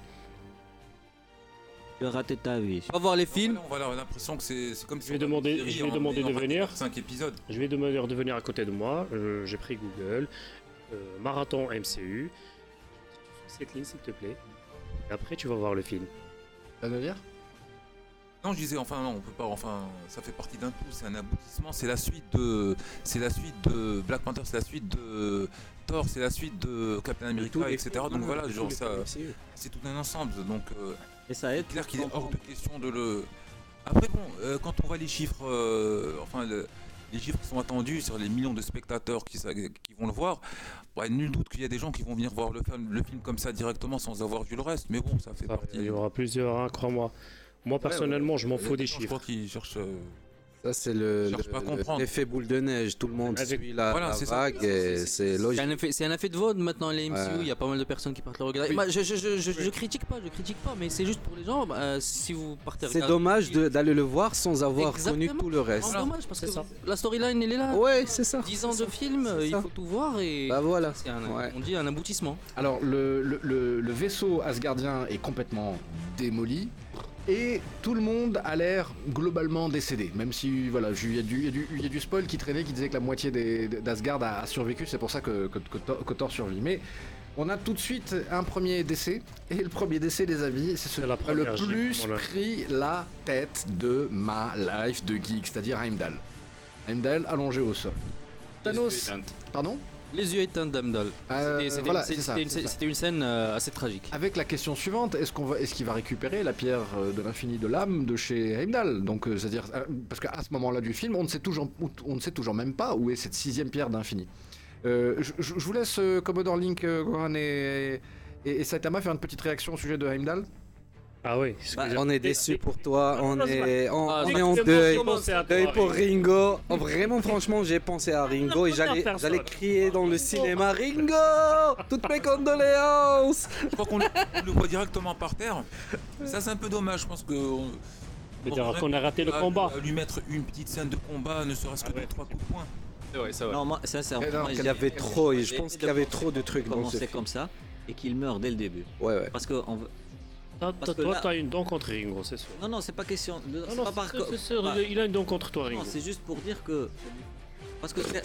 Tu as raté ta vie. On va voir les films. on va avoir l'impression que c'est comme si Je vais on demander- je vais demander de venir. 5 épisodes Je vais demander de venir à côté de moi. Euh, j'ai pris Google, euh, marathon MCU. Cette ligne s'il te plaît. Et après tu vas voir le film. Ça veut dire? Non, je disais, enfin, non, on peut pas, enfin, ça fait partie d'un tout, c'est un aboutissement, c'est la suite de, c'est la suite de Black Panther, c'est la suite de Thor, c'est la suite de Captain America, etc. Donc voilà, genre ça, c'est tout un ensemble, donc euh, Et ça aide. c'est clair qu'il est hors de question de le. Après bon, euh, quand on voit les chiffres, euh, enfin le- les chiffres qui sont attendus sur les millions de spectateurs qui, vont le voir, ouais, nul doute qu'il y a des gens qui vont venir voir le film, le film comme ça directement sans avoir vu le reste. Mais bon, ça fait Ça, partie. Il y aura plusieurs, hein, crois-moi. Moi, personnellement, je m'en fous des Je chiffres. crois qu'ils cherchent. euh, Ça, c'est le, le- l'effet boule de neige. Tout le monde suit la, Voilà, la c'est ça. vague et c'est C'est logique. un, effet, c'est un effet de vote maintenant, les MCU. Ouais. Il y a pas mal de personnes qui partent le regarder. Oui. Moi, je, je, je, je, je critique pas, je critique pas, mais c'est juste pour les gens. bah, si vous partez C'est dommage d'aller le voir sans avoir connu tout le C'est reste. dommage parce que C'est ça. la storyline, elle est là. Ouais, c'est ça. 10 ans de film, C'est il faut tout voir et Bah voilà. c'est un, Ouais. on dit un aboutissement. Alors, le, le- le- le vaisseau asgardien est complètement démoli. Et tout le monde a l'air globalement décédé. Même si, voilà, il y, a du- y y a spoil qui traînait qui disait que la moitié des- d'Asgard a, a survécu. C'est pour ça que, que, que Thor, que Thor survit. Mais on a tout de suite un premier décès. Et le premier décès, les amis, c'est ce C'est la qui a le plus voilà. pris la tête de ma life de geek, c'est-à-dire Heimdall. Heimdall allongé au sol. Thanos. Pardon? Les yeux éteints d'Amdal. Euh, C'était- voilà, une, scène euh, assez tragique. Avec la question suivante, est-ce qu'on va, est-ce qu'il va récupérer la pierre euh, de l'infini de l'âme de chez Heimdall? Donc, euh, c'est-à-dire, euh, parce qu'à ce moment-là du film, on ne sait toujours, on ne sait toujours même pas où est cette sixième pierre d'infini. Je, vous laisse Commodore Link, et, et, et Saitama faire une petite réaction au sujet de Heimdall. Ah oui. Bah, On est déçus pour toi, on est, on, Ah, on est en deuil. j'ai pensé à toi, Deuil pour Ringo. Oh, vraiment, franchement, j'ai pensé à Ringo et j'allais, crier dans le cinéma Ringo Toutes mes condoléances Je crois qu'on le, voit directement par terre. Ça, c'est un peu dommage. Je pense que. on- Je veux dire qu'on a raté le à- combat. à lui mettre une petite scène de combat, ne serait-ce que Ah ouais. deux, trois coups de poing. Non, moi, sincèrement, Eh non, moi, il Il y avait trop, et je pense qu'il y avait de trop de trucs dans ce comme ça et qu'il meurt dès le début. Ouais, ouais. Parce que on veut- Toi, là- t'as une dent contre Ringo, c'est sûr. non, non, c'est pas question. de- Non, c'est non, pas par sûr, il a une dent contre toi, Ringo. Non, c'est juste pour dire que. Parce que euh,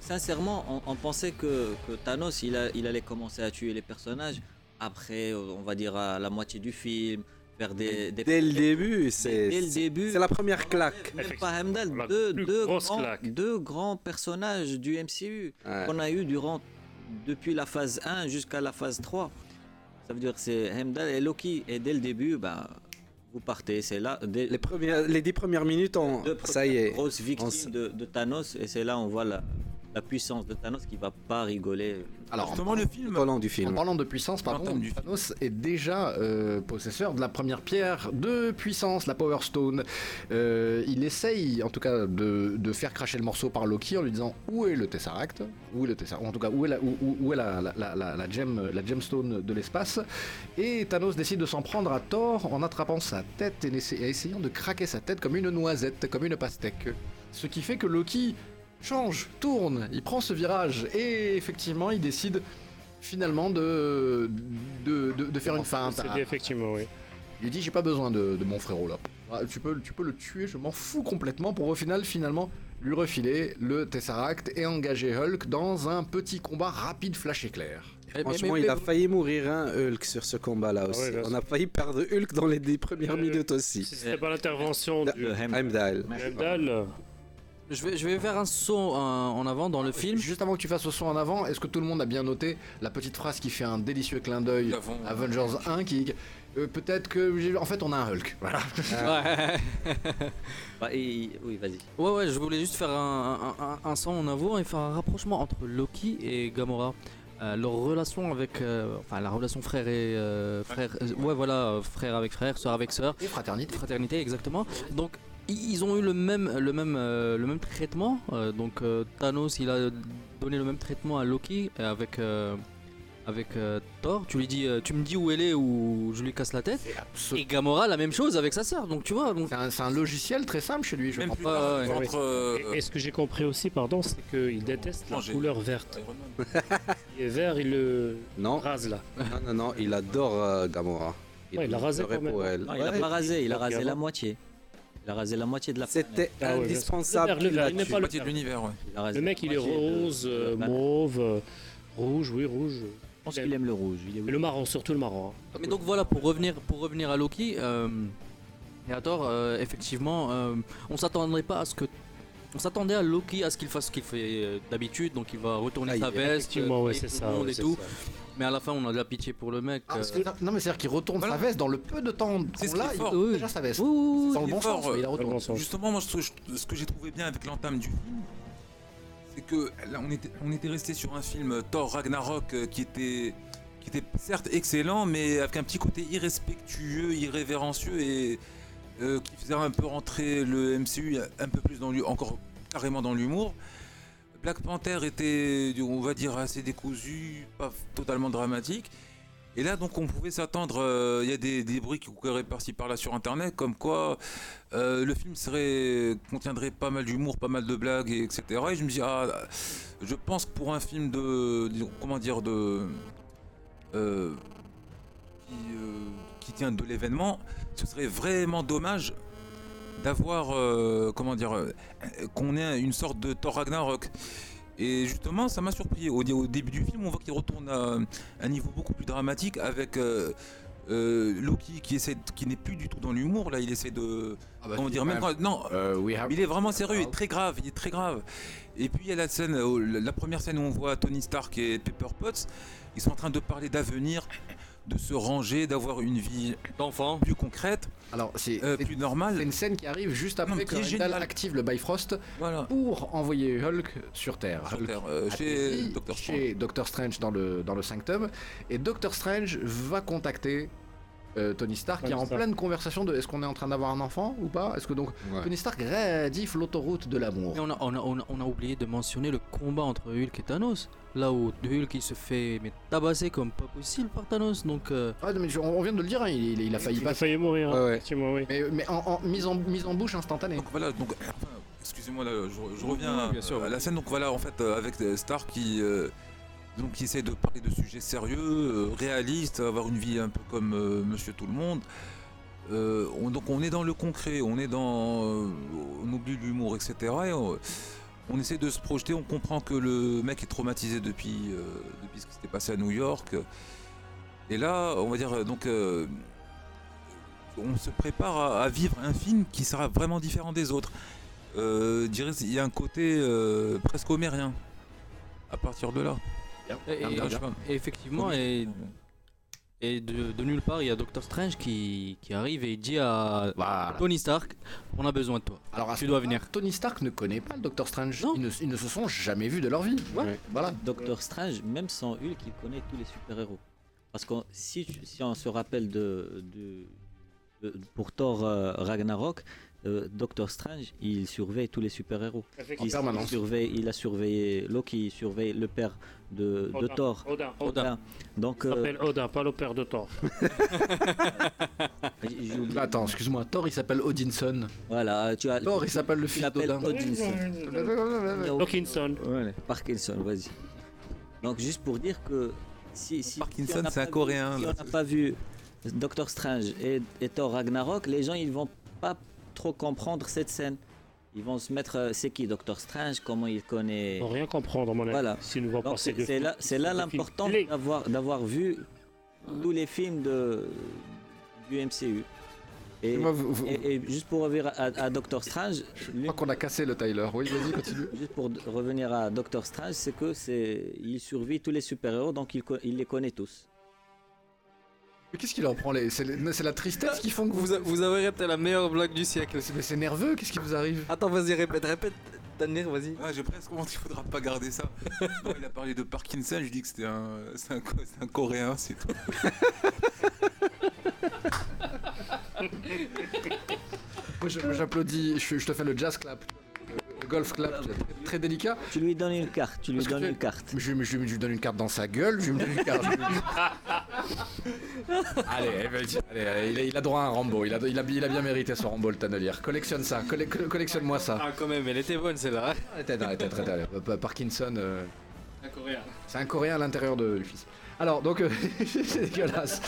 sincèrement, on, on pensait que, que Thanos, il, a- il allait commencer à tuer les personnages après, on va dire, à la moitié du film, faire des. des- Dès le début, c'est, Dès le début. c'est la première claque. Même pas Heimdall, La deux, grands, claque. deux grands personnages du MCU Ouais. qu'on a eu durant depuis la phase 1 jusqu'à la phase 3. Ça veut dire que c'est Heimdall et Loki. Et dès le début, bah, vous partez. C'est là. Dès, Les, premières, les dix premières minutes, on, ça y est. on s- de, de Thanos. Et c'est là on voit la, la puissance de Thanos qui va pas rigoler. Alors, Justement, le film. Long du En film. parlant de puissance, par contre, du film. Thanos est déjà euh, possesseur de la première pierre de puissance, la Power Stone. Euh, il essaye, en tout cas, de, de faire cracher le morceau par Loki en lui disant où est le Tesseract, où est le Tesseract, ou en tout cas où est la, où, où- où est la, la, la, la, la gem, la gemstone de l'espace? Et Thanos décide de s'en prendre à Thor en attrapant sa tête et, et essayant de craquer sa tête comme une noisette, comme une pastèque. Ce qui fait que Loki change, tourne, il prend ce virage et effectivement il décide finalement de, de, de, de faire une feinte. C'est dit effectivement, oui. Il dit j'ai pas besoin de, de mon frérot là. Ah, Tu peux, tu peux le tuer, je m'en fous complètement pour au final finalement lui refiler le Tesseract et engager Hulk dans un petit combat rapide flash éclair. Franchement, il a failli mourir, hein, Hulk, sur ce combat-là aussi. ouais, bien on a failli perdre Hulk dans les dix premières Euh, minutes aussi. Si c'était pas l'intervention du De Heim- Heimdall. Heimdall, euh, Je vais, je vais faire un saut en, en avant dans le film. Juste avant que tu fasses ce son en avant, est-ce que tout le monde a bien noté la petite phrase qui fait un délicieux clin d'œil Avengers 1 qui euh, peut-être que en fait on a un Hulk. Voilà. Ouais. Bah, et- oui, vas-y. Ouais, ouais, je voulais juste faire un, un, un, un son en avant et faire un rapprochement entre Loki et Gamora. Euh, leur relation avec. euh, enfin, la relation frère et. euh, frère. euh, ouais, voilà, euh, frère avec frère, soeur avec sœur. Et fraternité. Fraternité, exactement. Donc, ils ont eu le même, le même, euh, le même traitement. Euh, donc, euh, Thanos, il a donné le même traitement à Loki avec. euh, avec euh, Thor, tu lui dis, euh, tu me dis où elle est ou je lui casse la tête. Et Gamora, la même chose avec sa sœur. Donc tu vois, donc C'est un, c'est un logiciel très simple chez lui. Je Même crois plus pas. tard, ouais, ouais. entre. euh, Et, et ce que j'ai compris aussi, pardon, c'est qu'il déteste la couleur verte. Il est vert, il le Non, rase là. non, non, non, il adore euh, Gamora. Ouais, il l'a rasé pleurait quand même. pour elle. Non, il a Ouais. pas rasé, il a rasé la moitié. Il a rasé la moitié de la planète. C'était Ah ouais, indispensable. le vert, le qu'il vert, la il n'est tue. pas le moitié de vert. l'univers, ouais. Il a rasé Le mec, il est rose, euh, mauve, euh, rouge, oui, rouge. Je pense qu'il aime le rouge. Il est Et le marron, surtout le marron. hein. Mais donc voilà, pour revenir, pour revenir à Loki, euh, Et à tort, euh, effectivement, euh, on s'attendrait pas à ce que. On s'attendait à Loki à ce qu'il fasse ce qu'il fait euh, d'habitude, donc il va retourner Ah, sa veste, Effectivement, ouais, et c'est tout ça. le monde ouais, et c'est tout. ça. Mais à la fin, on a de la pitié pour le mec. Ah, euh, parce que- non mais c'est-à-dire qu'il retourne Voilà. sa veste dans le peu de temps qu'on l'a, qui est il retourne Oui, déjà sa veste. oui. Dans le bon fort, sens, mais il la retourne. Justement, moi, ce, que j'ai trouvé bien avec l'entame du film, c'est que là, on était, on était resté sur un film Thor Ragnarok euh, qui était, qui était certes excellent, mais avec un petit côté irrespectueux, irrévérencieux et euh, qui faisait un peu rentrer le MCU un peu plus dans l'hu- encore carrément dans l'humour. Black Panther était, on va dire, assez décousu, pas totalement dramatique. Et là, donc, on pouvait s'attendre. euh, Il y a des, bruits qui couraient par-ci par-là sur Internet, comme quoi euh, le film serait contiendrait pas mal d'humour, pas mal de blagues, et etc. Et je me dis, ah, je pense que pour un film de, comment dire, de euh, qui tient de l'événement, ce serait vraiment dommage d'avoir, euh, comment dire, euh, qu'on ait une sorte de Thor Ragnarok. Et justement, ça m'a surpris. Au, au début du film, on voit qu'il retourne à un niveau beaucoup plus dramatique avec euh, Loki qui essaie, qui n'est plus du tout dans l'humour. Là, il essaie de, Ah bah, même quand, non, il est vraiment sérieux, il est très grave, il est très grave. Et puis il y a la scène, la première scène où on voit Tony Stark et Pepper Potts, ils sont en train de parler d'avenir, de se ranger, d'avoir une vie D'enfant. plus concrète, Alors c'est euh, c'est- plus c'est normale. une scène qui arrive juste Non, après mais que qui est Heimdall géniale. active le Bifrost Voilà. pour envoyer Hulk sur Terre. Sur Hulk Terre, euh, chez atterrit Doctor Strange. chez Doctor Strange dans le, dans le Sanctum. Et Doctor Strange va contacter euh, Tony Stark qui est Tony en Stark. pleine conversation de est-ce qu'on est en train d'avoir un enfant ou pas? Est-ce que donc Ouais. Tony Stark rédif l'autoroute de l'amour? Et on a, on, a, on, a, on a oublié de mentionner le combat entre Hulk et Thanos. Là où Hulk il se fait mais, tabasser comme pas possible par Thanos. Donc euh, Ah, mais je- on, vient de le dire, hein, il, il- il a failli Il a failli mourir, hein, Ouais, oui. Mais, mais en, en- mise, en, mise en bouche instantanée. Donc voilà, donc, enfin, excusez-moi, là, je, je reviens Oui, bien sûr. à la scène. Donc voilà, en fait, euh, avec euh, Stark qui, euh, donc, qui essaie de parler de sujets sérieux, euh, réalistes, avoir une vie un peu comme euh, Monsieur Tout le Monde. Euh, on- donc on est dans le concret, on est dans, euh, on oublie l'humour, etc. Et on, on essaie de se projeter, on comprend que le mec est traumatisé depuis, euh, depuis ce qui s'était passé à New York. Et là, on va dire, euh, donc, euh, on se prépare à, à vivre un film qui sera vraiment différent des autres. Euh, je dirais, il y a un côté euh, presque homérien à partir de là. et, et- Bien, bien. et effectivement, et, et de, de nulle part, il y a Doctor Strange qui, qui arrive et il dit à Voilà. Tony Stark On a besoin de toi. Alors, Tu dois venir. Tony Stark ne connaît pas le Docteur Strange. Non. Ils ne, ils ne se sont jamais vus de leur vie. Ouais. Voilà. Doctor Strange, même sans Hulk, il connaît tous les super-héros. Parce que si, si on se rappelle de, de- de- pour Thor euh, Ragnarok, euh, Doctor Strange, il surveille tous les super-héros. Il, permanence. il surveille, il a surveillé Loki, il surveille le père de. Thor. Odin, Odin. Odin. Donc, Il euh, s'appelle Odin, pas le père de Thor. Attends, excuse-moi, Thor il s'appelle Odinson. Voilà, tu as. Thor il s'appelle le fils d'Odin. Odinson. Dawkinson. Voilà, Parkinson, vas-y. Donc juste pour dire que si, si Parkinson, si on n'a c'est un pas Coréen, vu- si on n'a pas vu Doctor Strange et, et Thor Ragnarok, les gens ils vont pas trop comprendre cette scène. Ils vont se mettre, euh, c'est qui Doctor Strange, comment il connaît? Ils vont rien comprendre, mon avis. Voilà. Pas ces c'est là, c'est là l'important d'avoir d'avoir vu tous les films de du MCU. Et, Moi, vous- vous- et- et juste pour revenir à, à Doctor Strange, Je crois qu'on a cassé le Tyler. Oui, vas-y, continue. Juste pour revenir à Doctor Strange, c'est que c'est il survit tous les super-héros, donc il, il les connaît tous. Mais qu'est-ce qui leur prend les. C'est les- c'est la tristesse qui font que vous. Vous, avez raté la meilleure blague du siècle. Mais c'est nerveux, qu'est-ce qui vous arrive Attends, vas-y, répète, répète. Tanir, vas-y. Ah, j'ai presque honte, il faudra pas garder ça. Non, il a parlé de Parkinson, je dis que c'était un, c'est un, un Coréen, c'est tout. Moi, J'applaudis, je, je te fais le jazz clap. Le golf clap, très, très délicat. Tu lui donnes une carte, tu lui Parce donnes une carte. Je, lui- je lui- je lui donne une carte dans sa gueule, je lui donne une carte. allez, allez, allez, il, a, il a droit à un Rambo, il a, il a, il a bien mérité son Rambo le Tannelier. Collectionne ça, colle- colle- collectionne-moi ça. Ah, quand même, elle était bonne celle-là. Arrêtez, arrêtez, arrêtez, arrêtez. Euh, Parkinson, euh, Un coréen. c'est un Coréen à l'intérieur de, du fils. Alors, donc, euh, c'est dégueulasse.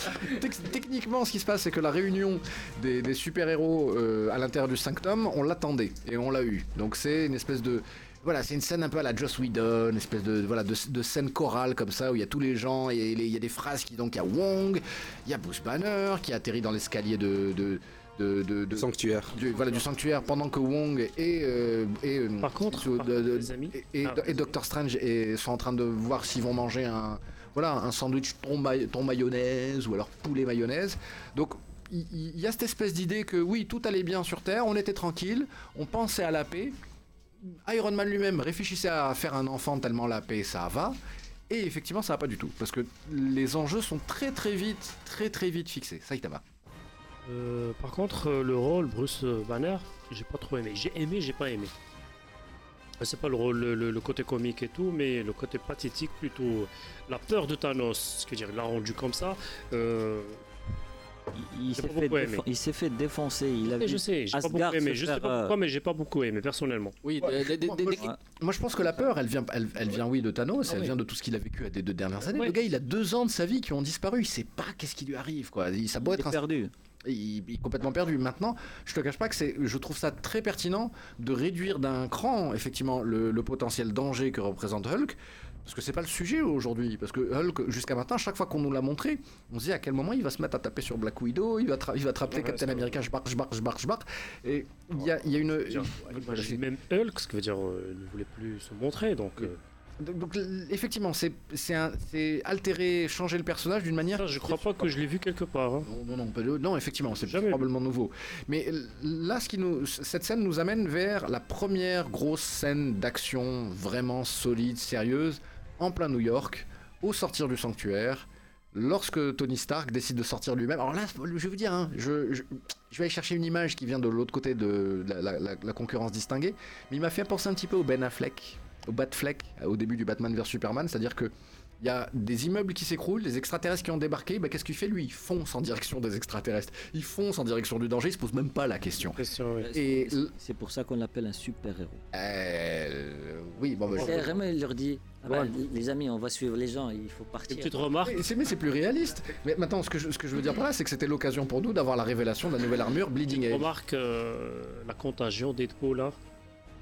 Techniquement, ce qui se passe, c'est que la réunion des, des super-héros euh, à l'intérieur du Sanctum, on l'attendait et on l'a eu. Donc, c'est une espèce de. Voilà, c'est une scène un peu à la Joss Whedon, une espèce de, voilà, de, de scène chorale comme ça, où il y a tous les gens, et il y a des phrases qui. Donc, il y a Wong, il y a Bruce Banner qui atterrit dans l'escalier de, de, de, de- de- Sanctuaire. du, voilà, du sanctuaire pendant que Wong et, euh, et, euh, Par contre, sous- par de- contre, de- les amis, et, et- Ah, et Doctor Strange et- sont en train de voir s'ils vont manger un voilà un sandwich thon, ma- mayonnaise ou alors poulet mayonnaise. Donc il y, a cette espèce d'idée que oui tout allait bien sur Terre, on était tranquille, on pensait à la paix. Iron Man lui-même réfléchissait à faire un enfant tellement la paix ça va. Et effectivement, ça va pas du tout. Parce que les enjeux sont très très vite, très très vite fixés. Saitama. Euh, par contre, euh, le rôle Bruce Banner, j'ai pas trop aimé. J'ai aimé, j'ai pas aimé. Euh, C'est pas le le, le- côté comique et tout, mais le côté pathétique plutôt. La peur de Thanos, ce que dire, il l'a rendu comme ça. Euh, Il, s'est fait, défon- aimé. il s'est fait défoncer. Il a je sais, j'ai pas beaucoup aimé. Je sais pas euh, pourquoi, mais j'ai pas beaucoup aimé personnellement. Oui, Ouais, moi- je pense que la peur, elle vient, elle, elle vient oui, de Thanos, Ah elle oui. vient de tout ce qu'il a vécu à des deux dernières années. Ouais. Le gars, il a deux ans de sa vie qui ont disparu. Il sait pas qu'est-ce qui lui arrive, quoi. Il, ça être est un- perdu. Il, il est complètement perdu. Maintenant, je te cache pas que c'est, je trouve ça très pertinent de réduire d'un cran, effectivement, le, le potentiel danger que représente Hulk. Parce que c'est pas le sujet aujourd'hui. Parce que Hulk, jusqu'à maintenant, chaque fois qu'on nous l'a montré, on se dit à quel moment il va se mettre à taper sur Black Widow, il va, il va Ouais, Captain America, je barre, je barre, je barre, je barre. Et il y a, il y a une. Dire, Même Hulk, ce qui veut dire, euh, ne voulait plus se montrer, donc. Oui. euh, Donc, effectivement, c'est altérer, changer le personnage d'une manière. je crois pas que je l'ai vu quelque part. hein. Non, non, non, non, effectivement, c'est probablement nouveau. Mais là, ce qui nous, cette scène nous amène vers la première grosse scène d'action vraiment solide, sérieuse, en plein New York, au sortir du sanctuaire. Lorsque Tony Stark décide de sortir lui-même, alors là, je vais vous dire, hein, je, je- je vais aller chercher une image qui vient de l'autre côté de la, la- la- la concurrence distinguée, mais il m'a fait penser un petit peu au Ben Affleck, Batfleck, au début du Batman vs Superman, c'est-à-dire que il y a des immeubles qui s'écroulent, des extraterrestres qui ont débarqué, bah, qu'est-ce qu'il fait lui? Il fonce en direction des extraterrestres, il fonce en direction du danger, il se pose même pas la question. Question, oui. Et C'est- pour ça qu'on l'appelle un super-héros. Euh, oui, bon, bah, je- vraiment, il leur dit ah bah, Ouais. les amis, on va suivre les gens, il faut Une partir. petite remarque. Mais c'est plus réaliste. Mais maintenant, ce que je, ce que je veux dire par là, c'est que c'était l'occasion pour nous d'avoir la révélation de la nouvelle armure Bleeding Edge. Remarque euh, la contagion Deadpool là,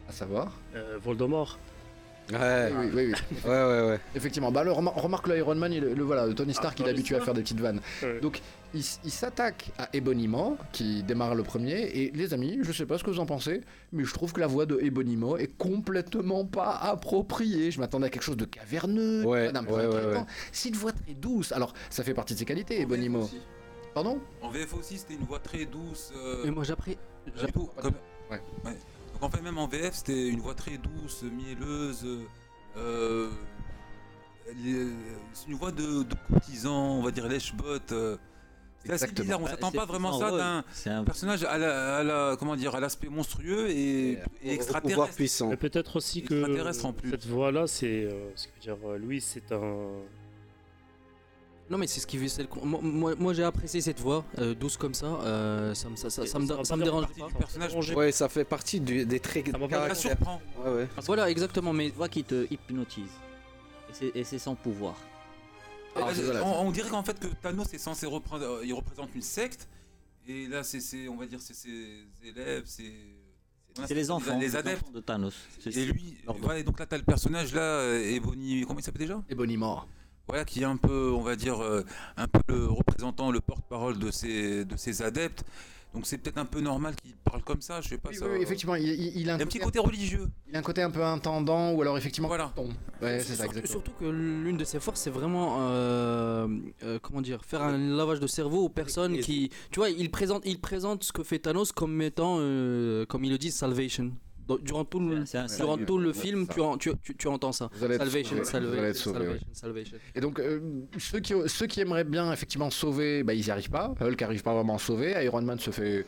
À savoir? euh, Voldemort. Ouais, Oui, oui, oui, ouais, ouais, ouais. effectivement. Bah, le, remar- remarque le Iron Man, il- le, voilà, Tony Stark, Ah, il est habitué à faire des petites vannes. Ouais. Donc, il, s'attaque à Ebonimo, qui démarre le premier. Et les amis, je sais pas ce que vous en pensez, mais je trouve que la voix de Ebonimo est complètement pas appropriée. Je m'attendais à quelque chose de caverneux, Ouais, d'un peu ouais, ouais, inquiétant. ouais. C'est une voix très douce. Alors, ça fait partie de ses qualités, Ebonimo. Pardon? En VF aussi, c'était une voix très douce. euh, Mais moi j'apprécie. comme- Ouais. Donc en fait, même en VF, c'était une voix très douce, mielleuse. euh, les- c'est une voix de, de courtisan, on va dire lèche-botte. euh. c'est assez Exactement. bizarre, on Bah, s'attend pas vraiment ça d'un un personnage à la, à la- comment dire à l'aspect monstrueux et, et extraterrestre. puissant. Mais peut-être aussi que en plus. cette voix-là, c'est, euh, ce que dire, euh, lui, c'est un. Non mais c'est ce qui fait. c'est le con- Moi, moi, moi, j'ai apprécié cette voix euh, douce comme ça. euh, ça, me- ça, ça, ça me, Ça ça me dérange partie pas. du personnage. Ouais, ça fait partie du- des traits de Ça caractère. surprend. Ouais, ouais. Voilà exactement. Mais voix qui te hypnotise. Et c'est- son pouvoir. Ah, Euh, voilà. on, on dirait qu'en fait que Thanos est censé reprendre, euh, il représente une secte et là c'est c'est- on va dire c'est ses élèves, c'est C'est les enfants. les adeptes. enfants de Thanos. C'est- Et lui, voilà, et donc là t'as le personnage là, euh, Ebony, comment il s'appelle déjà? Ebonimo. Voilà, qui est un peu, on va dire, euh, un peu le représentant, le porte-parole de ses, de ses adeptes. Donc c'est peut-être un peu normal qu'il parle comme ça, je sais pas. Oui, ça- oui, effectivement, il, il- a a un petit côté, religieux. il a un côté un peu intendant ou alors effectivement. Voilà. ton. Ouais, c'est ça, surtout, exactement. surtout que l'une de ses forces, c'est vraiment, euh, euh, comment dire, faire un lavage de cerveau aux personnes Et- qui, tu vois, il présente, il présente ce que fait Thanos comme étant, euh, comme il le dit, salvation. Donc, durant tout le, durant tout le film, tu, en- tu, tu, tu entends ça. Vous allez être Salvation, sauvé, vous allez salvation, être sauvé, salvation, salvation. Et donc, euh, ceux, qui, ceux qui aimeraient bien effectivement sauver, bah, ils n'y arrivent pas. Hulk n'arrive pas vraiment à sauver. Iron Man se fait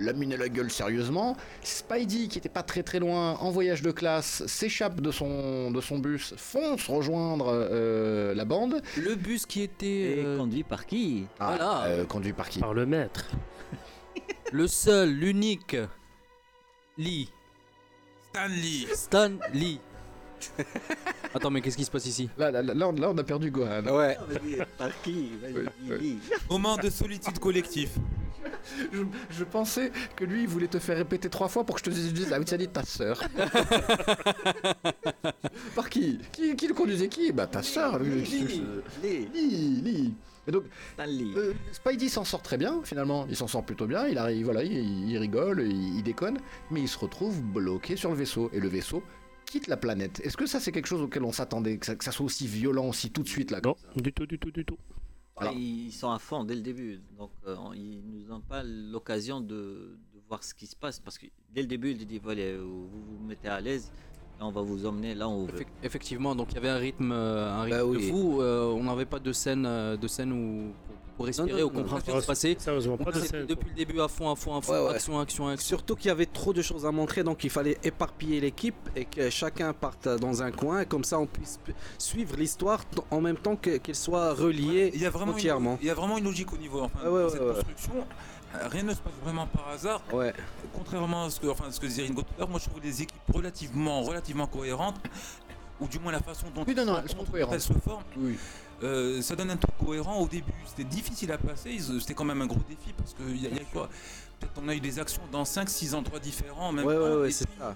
laminer la gueule sérieusement. Spidey, qui était pas très très loin, en voyage de classe, s'échappe de son, de son bus, fonce rejoindre euh, la bande. Le bus qui était Et euh, conduit par qui? Ah, Voilà. euh, conduit par qui? Par le maître. le seul, l'unique, Lee, Stanley Stan Lee. Attends, mais qu'est-ce qui se passe ici? Là, là, là, on, là, on a perdu Gohan. Ouais. Par qui? Moment de solitude collectif. je, je pensais que lui, il voulait te faire répéter trois fois pour que je te dise tu as dit ta sœur. Par qui? Qui, qui le conduisait? Qui? Bah ta sœur. lui. Lee, Lee, Donc, euh, Spidey s'en sort très bien, finalement. Il s'en sort plutôt bien. Il arrive, voilà, il, il rigole, il, il déconne, mais il se retrouve bloqué sur le vaisseau. Et le vaisseau quitte la planète. Est-ce que ça, c'est quelque chose auquel on s'attendait, que ça, que ça soit aussi violent, aussi tout de suite là Non, du tout, du tout, du tout. Alors- Ils sont à fond dès le début, donc euh, ils nous donnent pas l'occasion de, de voir ce qui se passe parce que dès le début, ils disent voilà, vous vous mettez à l'aise on va vous emmener là où on veut. Effec- Effectivement, donc il y avait un rythme, euh, un rythme Bah de fou. euh, on n'avait pas de scène, euh, de scène où pour respirer non, ou comprendre ce qui se passait. Sérieusement, pas de scène. Depuis le début à fond, à fond, à fond, Ouais, ouais. action, action, action. Surtout qu'il y avait trop de choses à montrer, donc il fallait éparpiller l'équipe et que chacun parte dans un coin, et comme ça on puisse suivre l'histoire en même temps que- qu'elle soit reliée Il y a vraiment une, entièrement. il y a vraiment une logique au niveau enfin, ouais, de cette ouais. construction. Euh, Rien ne se passe vraiment par hasard. Ouais, Contrairement à ce que, enfin, ce que disait Ringo tout à l'heure, moi je trouve les équipes relativement, relativement cohérentes, ou du moins la façon dont, Oui, non, non, dont- elles sont se forment. Oui. Euh, ça donne un truc cohérent au début. C'était difficile à passer, ils- c'était quand même un gros défi parce qu'il y, a- il y a quoi? Peut-être on a eu des actions dans 5-6 endroits différents en même ouais, temps. ouais, ouais, et c'est ça.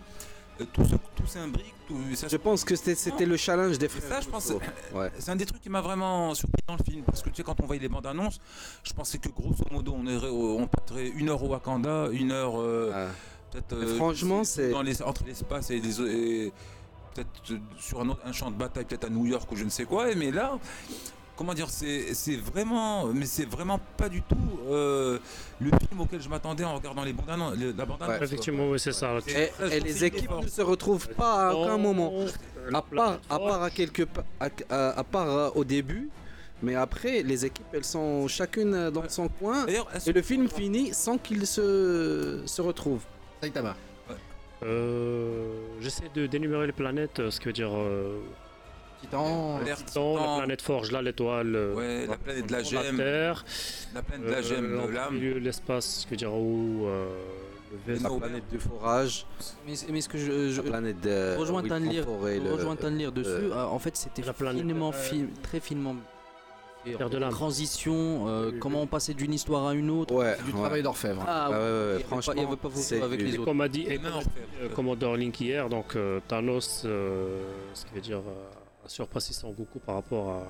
Euh, tout, se- tout s'imbrique. Je pense que c'était le challenge des frères. ça, je pense. Ouais. c'est un des trucs qui m'a vraiment surpris dans le film. Parce que tu sais, quand on voyait les bandes annonces, je pensais que grosso modo, on, irait au- on passerait une heure au Wakanda, une heure euh, Ah. peut-être. Euh, franchement, c'est- les, entre l'espace et les. et peut-être euh, sur un, autre, un champ de bataille, peut-être à New York ou je ne sais quoi. Mais là, comment dire, c'est c'est vraiment. Mais c'est vraiment pas du tout euh, le film auquel je m'attendais en regardant les bandes annonces, les- la bande annonce. Effectivement, oui, c'est ça. Et, et les équipes ne se retrouvent pas à aucun moment. À part, à part à quelque pa- à, à- à part au début, mais après les équipes elles sont chacune dans son coin et le film finit sans qu'ils se, se retrouvent. Saitama. Euh, J'essaie de d'énumérer les planètes, euh, ce qui veut dire euh, Titan. L'air Titan, la planète Forge, là, l'étoile. euh, Ouais, la planète de la la gemme, Terre, la planète de la gemme, euh, de l'âme. l'espace, ce qui veut dire où euh, le no- Planète du forage, Mais, mais ce que je, je la planète de rejoins Tanlir, rejoins Tanlir dessus. euh, euh, en fait, c'était la finement, euh, film, très finement. Terre de l'âme. Transition, euh, Oui, comment on passait d'une histoire à une autre. Ouais, Du ouais. travail d'orfèvre. Ah, Ah ouais, ouais, ouais, il y avait pas- franchement, il n'y avait pas photo c'est avec du- les Et autres. comme a dit, Commodore Link hier, donc euh, Thanos, euh, ce qui veut dire a surpassé son Goku par rapport à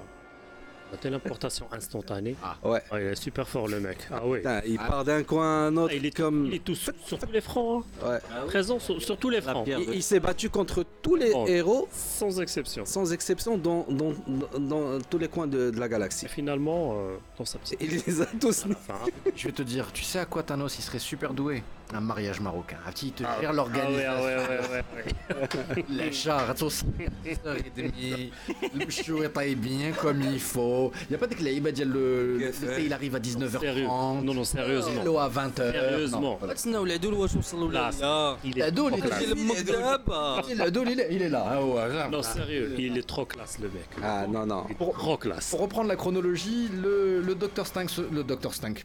la téléportation instantanée. Ouais. Ah, il est super fort le mec. Ah. Putain, il Ah. part d'un coin à un autre Ah, il est comme. Il est tout, sur, sur tous les fronts. hein. Ouais. Présent sur, sur tous les La fronts. Il, de- il s'est battu contre tous les Oh. héros, Sans exception. sans exception, dans, dans, dans, dans tous les coins de, de la Et galaxie. finalement, euh, dans sa petite. Il les a tous. Enfin, Je vais te dire, tu sais à quoi Thanos il serait super doué? Un mariage marocain. Un petit, il te ah ouais, l'organisation. ah ouais, ouais, ouais, ouais. Les chars, tous le show est bien comme il faut. Il n'y a pas de clé, il m'a dit le, le, Qu'est-ce que fait, il arrive à 19h30. Sérieux. Non, non, sérieusement. L'eau à 20h. Sérieusement. تسناو العدو واش وصلوا Là, لا il est La doule, il trop est classe. là. La doule, il est, il est là. Ah ouais, Non, sérieux, il est trop classe le mec. Ah non, non. Il est trop classe. Pour reprendre la chronologie, le, le Docteur Strange, se- le Docteur Stank.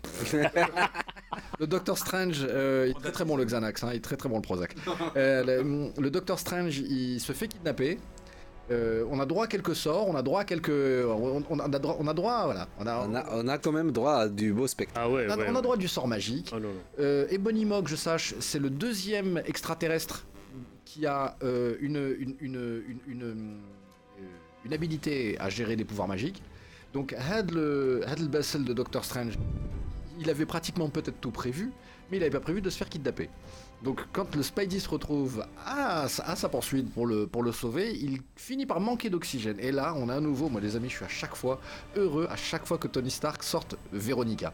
le Docteur Strange, euh, il est très très bon le Xanax, hein, il est très très bon le Prozac. Euh, le, le Docteur Strange, il se fait kidnapper. Euh, on a droit à quelques sorts, on a droit à quelques, on, on a droit, on a droit, voilà, on a, On a, on a quand même droit à du beau spectacle. Ah ouais, on a- ouais. on a ouais. droit du sort magique. Ah non, non. Euh, Ebony Maw, que je sache, c'est le deuxième extraterrestre qui a euh, une, une, une, une, une, euh, une habilité à gérer des pouvoirs magiques. Donc, had le, had le Bessel de Doctor Strange, il avait pratiquement peut-être tout prévu, mais il n'avait pas prévu de se faire kidnapper. Donc, quand le Spidey se retrouve à, sa- à sa poursuite pour le, pour le sauver, il finit par manquer d'oxygène. Et là, on a à nouveau, moi les amis, je suis à chaque fois heureux, à chaque fois que Tony Stark sorte Véronica.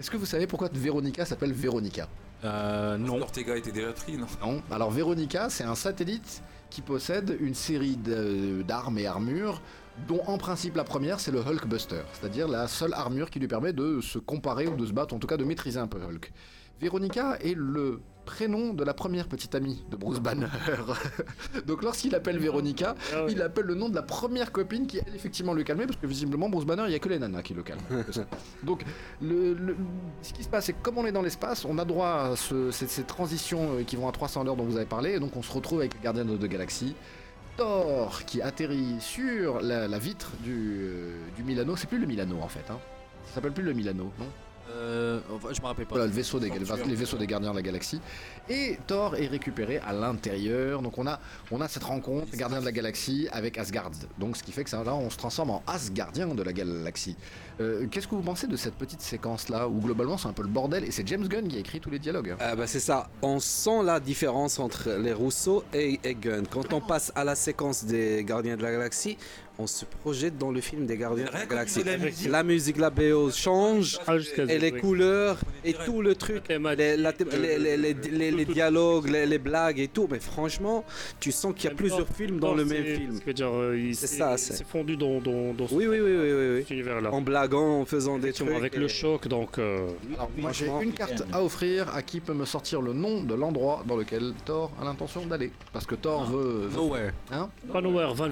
Est-ce que vous savez pourquoi Véronica s'appelle Véronica? Euh, non. Ortega était déjà pris, non? Non. Alors Véronica, c'est un satellite qui possède une série de- d'armes et armures, dont en principe la première c'est le Hulkbuster, c'est-à-dire la seule armure qui lui permet de se comparer ou de se battre, en tout cas de maîtriser un peu Hulk. Véronica est le prénom de la première petite amie de Bruce Banner. Donc lorsqu'il appelle Véronica, Ah ouais. il appelle le nom de la première copine qui elle effectivement le calmait parce que visiblement Bruce Banner il y a que les nanas qui le calment. Donc le, le- ce qui se passe c'est que comme on est dans l'espace, on a droit à ce- ces, ces transitions euh, qui vont à 300 à l'heure dont vous avez parlé et donc on se retrouve avec les gardiens de, de galaxie. Thor qui atterrit sur la, la vitre du, euh, du Milano, c'est plus le Milano en fait. Hein. Ça s'appelle plus le Milano, non? Euh, enfin, je me rappelle pas. Voilà, le vaisseau des, les vaisseaux des gardiens de la galaxie. Et Thor est récupéré à l'intérieur. Donc on a, on a cette rencontre, gardien de la galaxie, avec Asgard. Donc ce qui fait que ça, là, on se transforme en Asgardien de la galaxie. Euh, Qu'est-ce que vous pensez de cette petite séquence-là, où globalement c'est un peu le bordel, et c'est James Gunn qui a écrit tous les dialogues? Ah bah c'est ça, on sent la différence entre les Rousseau et, et Gunn. Quand on passe à la séquence des Gardiens de la Galaxie, on se projette dans le film des Gardiens de la Galaxie. la musique. La musique, la BO change, Ah, et les oui. couleurs, et tout le truc, les, la thé- les- les- les- les- les dialogues, les, les blagues et tout. Mais franchement, tu sens qu'il y a plusieurs temps- films dans le même film. ce euh, C'est ça, c'est- C'est fondu dans, dans, dans ce- Oui, oui, oui, oui, oui, oui. cet univers-là. En blaguant, en faisant des trucs. Avec le choc, donc. euh, Alors moi j'ai une carte à offrir à qui peut me sortir le nom de l'endroit dans lequel Thor a l'intention d'aller. Parce que Thor veut... veut- Nowhere. Hein Pas nowhere, Van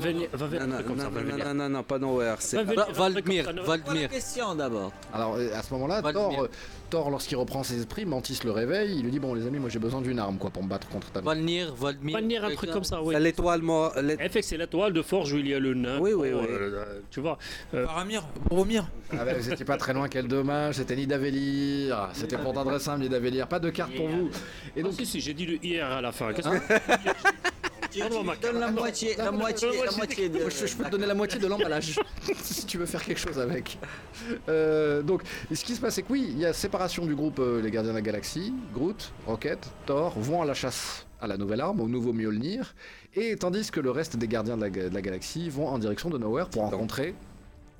Non, non, non, non, pas Nowhere. C'est pas- Venir, comme ça, la Valdemir. question d'abord. Alors euh, à ce moment-là. Thor, euh, Thor lorsqu'il reprend ses esprits, Mantis le réveille, il lui dit bon les amis moi j'ai besoin d'une arme quoi pour me battre contre Thanos. Valnir, Valdemir. Venir, un truc comme ça, oui. c'est l'étoile mort. l'é- En fait, c'est l'étoile de forge où il y a le nain. Oui, oui, Oh, oui. euh, tu vois. Paramir, Boromir. Ah bah, vous étiez pas très loin, quel dommage, c'était Nidavellir, c'était pourtant très simple Nidavellir, pas de carte pour vous. Et Ah, donc si, si, j'ai dit le IR à la fin. Qu'est-ce Hein que Donnes la moitié, la moitié, la moitié je, peux te donner la moitié de l'emballage si tu veux faire quelque chose avec. Euh, donc, ce qui se passe, c'est que oui, il y a séparation du groupe euh, Les Gardiens de la Galaxie. Groot, Rocket, Thor vont à la chasse à la nouvelle arme, au nouveau Mjolnir. Et tandis que le reste des Gardiens de la, ga- de la Galaxie vont en direction de Nowhere pour rencontrer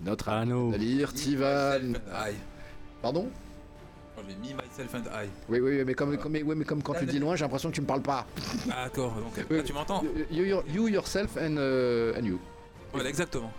notre Anneau. Tivan. Pardon? Mis myself and I. Oui, oui, oui, mais comme, comme, mais, oui, mais comme quand tu dis loin, j'ai l'impression que tu me parles pas. Ah, D'accord, donc Oui. ah, tu m'entends? You, you- you yourself and, euh, and you. Voilà, exactement.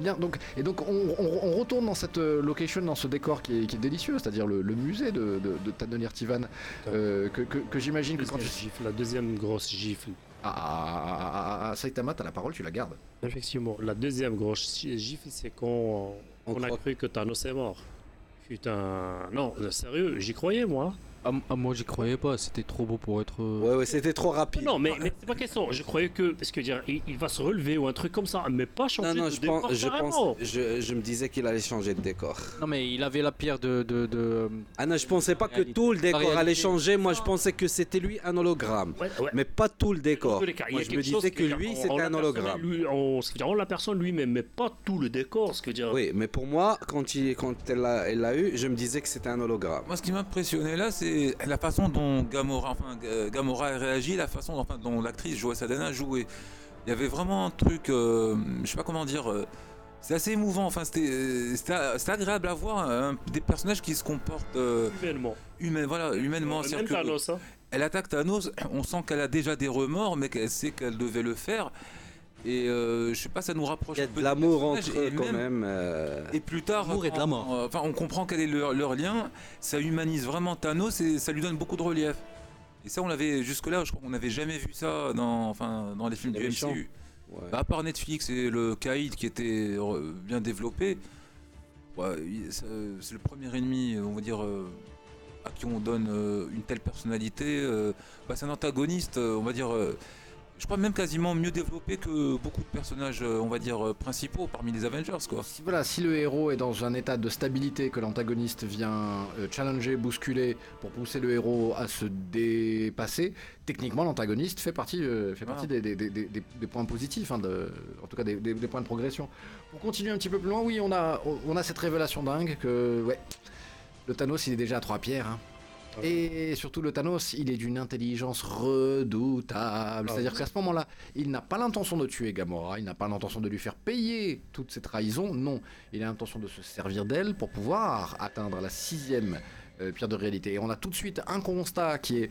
Bien, donc, et donc on, on- on retourne dans cette euh, location, dans ce décor qui est, qui est délicieux, c'est-à-dire le, le musée de, de, de Tannenir Tivan, euh, que, que, que j'imagine que quand tu... Gifle, la deuxième grosse gifle. Ah, ah, ah, Saitama, t'as la parole, tu la gardes. Effectivement, la deuxième grosse gi- gifle, c'est quand on, On a cru que Thanos est mort. Putain, non, sérieux, j'y croyais moi. Ah, ah, moi j'y croyais pas, c'était trop beau pour être. euh, Ouais, ouais, c'était trop rapide. Non, mais, mais c'est pas question. Je croyais que, parce que dire, il, il va se relever ou un truc comme ça, mais pas changer Non, non, de je décor pense, je, pense je, je me disais qu'il allait changer de décor. Non mais il avait la pierre de. de, de- Ah non, je pensais pas que tout le décor allait changer. Moi, je pensais que c'était lui un hologramme. Ouais, ouais. Mais pas tout le décor. Moi, je me disais que lui, c'était un personne, hologramme. Lui, on, on la personne lui-même, mais pas tout le décor. Ce que dire. Oui, mais pour moi, quand, il, quand elle l'a elle l'a eu, je me disais que c'était un hologramme. Moi, ce qui m'a impressionné là, c'est la façon dont Gamora, enfin, G- Gamora a réagi, la façon enfin, dont l'actrice Joe Sadana a joué. Il y avait vraiment un truc, euh, je sais pas comment dire, euh, c'est assez émouvant. Enfin, c'était, euh, agréable à voir hein, des personnages qui se comportent euh, Humainement. humain- voilà, humainement. Même Thanos, hein. elle attaque Thanos, on sent qu'elle a déjà des remords, mais qu'elle sait qu'elle devait le faire. Et euh, je sais pas, ça nous rapproche Il y a de l'amour entre eux quand même. euh, et plus tard, L'amour et de la mort. Enfin, on comprend quel est leur, leur lien. Ça humanise vraiment Thanos et ça lui donne beaucoup de relief. Et ça, on l'avait jusque-là, je crois qu'on n'avait jamais vu ça dans, enfin, dans les films du. MCU. ouais. Bah, à part Netflix et le Kaïd qui était euh, bien développé, ouais, c'est le premier ennemi, on va dire, euh, à qui on donne une telle personnalité. bah, c'est un antagoniste, on va dire. Je crois même quasiment mieux développé que beaucoup de personnages, euh, on va dire, euh, principaux parmi les Avengers, quoi. Si, voilà, si le héros est dans un état de stabilité que l'antagoniste vient euh, challenger, bousculer pour pousser le héros à se dépasser, techniquement l'antagoniste fait partie, euh, fait partie des, des- des- des- des points positifs, hein, de- en tout cas des points de progression. Pour continuer un petit peu plus loin, oui, on a, on a cette révélation dingue que ouais, le Thanos il est déjà à trois pierres. hein. Et surtout le Thanos, il est d'une intelligence redoutable. C'est-à-dire qu'à ce moment-là, il n'a pas l'intention de tuer Gamora, il n'a pas l'intention de lui faire payer toutes ces trahisons, non. Il a l'intention de se servir d'elle pour pouvoir atteindre la sixième euh, pierre de réalité. Et on a tout de suite un constat qui est,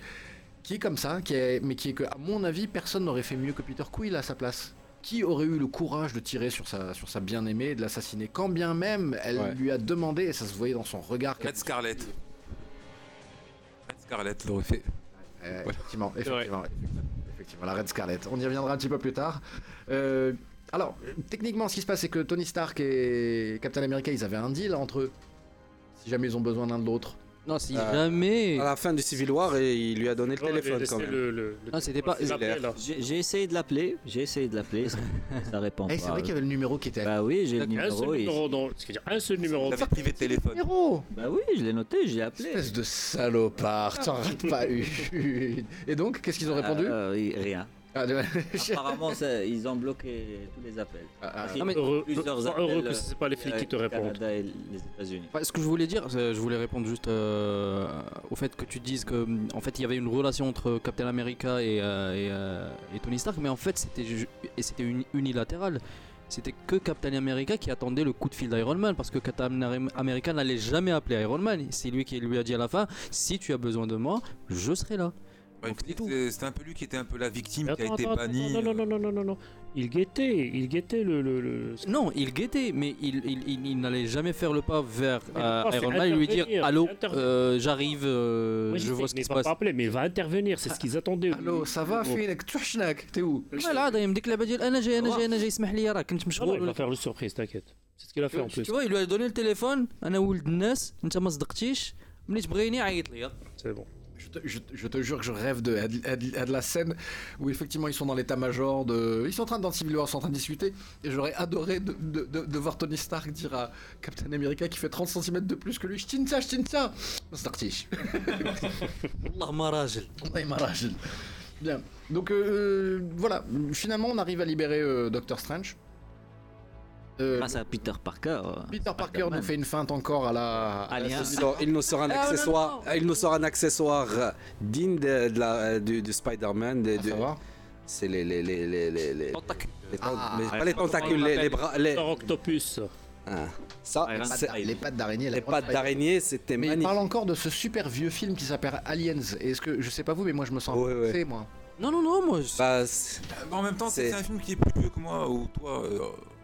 qui est comme ça, qui est, mais qui est que, à mon avis, personne n'aurait fait mieux que Peter Quill à sa place. Qui aurait eu le courage de tirer sur sa, sur sa bien-aimée et de l'assassiner Quand bien même elle Ouais. lui a demandé, et ça se voyait dans son regard, Red Scarlet. Scarlet l'aurait fait. Euh, effectivement, effectivement, effectivement, la Red Scarlet. On y reviendra un petit peu plus tard. Euh, alors, techniquement, ce qui se passe, c'est que Tony Stark et Captain America, ils avaient un deal entre eux. Si jamais ils ont besoin l'un de l'autre, Non, si Euh, jamais. À la fin du Civil War, et il lui a donné le téléphone quand même. le- le- le- Non, c'était pas-. J'ai essayé de l'appeler, j'ai essayé de l'appeler, ça, ça répond Eh, pas. c'est vrai qu'il y avait le numéro qui était. Bah oui, j'ai le Un seul numéro. et- numéro dans. C'est-à-dire un seul numéro. Privé de téléphone. Numéro Bah oui, je l'ai noté, j'ai appelé. Espèce de salopard, t'en rates pas une. Et donc, qu'est-ce qu'ils ont répondu Euh, oui, rien. Ah, de- Apparemment, ça- ils ont bloqué tous les appels. Ah, ah, Parce qu'il non, mais- y a Heureux, plusieurs sois appels, heureux que euh, ce n'est pas les flics qui te le répondent. Canada et les États-Unis. Ouais, ce que je voulais dire, c'est- je voulais répondre juste euh, au fait que tu dises que en fait il y avait une relation entre Captain America et, euh, et, euh, et Tony Stark, mais en fait c'était et unilatéral. C'était que Captain America qui attendait le coup de fil d'Iron Man parce que Captain America n'allait jamais appeler Iron Man. C'est lui qui lui a dit à la fin si tu as besoin de moi, je serai là. Euh, c'était un peu lui qui était un peu la victime qui a été bannie. Non, non, euh. non, non, non, non, non. Il guettait, il guettait le. Non, il guettait, mais il, il, il, n'allait jamais faire le pas vers euh, Iron Man et lui dire Allô, euh, j'arrive, je vois ce qui se passe. Rappeler, mais il va intervenir, c'est ce qu'ils attendaient. Allô, ça va, Finek Tushnak, t'es où? Voilà, il me dit que la badille, Anna, j'ai, Anna, j'ai, Anna, j'ai, Ismahli, Yara, je Il va faire le surprise, t'inquiète. C'est ce qu'il a fait en plus. Tu vois, il lui a donné le téléphone, Anna Wild Nas, Nta Mazdaktich, Brini, Aït C'est bon je, te jure que je rêve de, de, la scène où effectivement ils sont dans l'état-major, de, ils sont en train dans Civil ils sont en train de discuter, et j'aurais adoré de, voir Tony Stark dire à Captain America qui fait 30 cm de plus que lui, je tiens ça, je tiens ça, Startish. Bien. Donc euh, voilà, finalement on arrive à libérer euh, Doctor Strange. Euh, Grâce à Peter Parker. euh, Peter Parker nous fait une feinte encore à la. à la Alien. saucisse. Il, nous sort un Ah, non, accessoire, non. il nous sort un accessoire digne de, de la, du, du Spider-Man. de- savoir. C'est les les les les les, les- Tentacule. les ten- Ah, mais ouais, pas les tentacules, les, les bras, les Octopus. ah, ça. Les pattes d'araignée. les pattes d'araignée, c'était Mais il magnifique. parle encore de ce super vieux film qui s'appelle Aliens. Et est-ce que je sais pas vous, mais moi je me sens ouais. c'est moi. Non, non, non, moi, je- Bah, en même temps, c'est un film qui est plus vieux que moi ou toi. euh,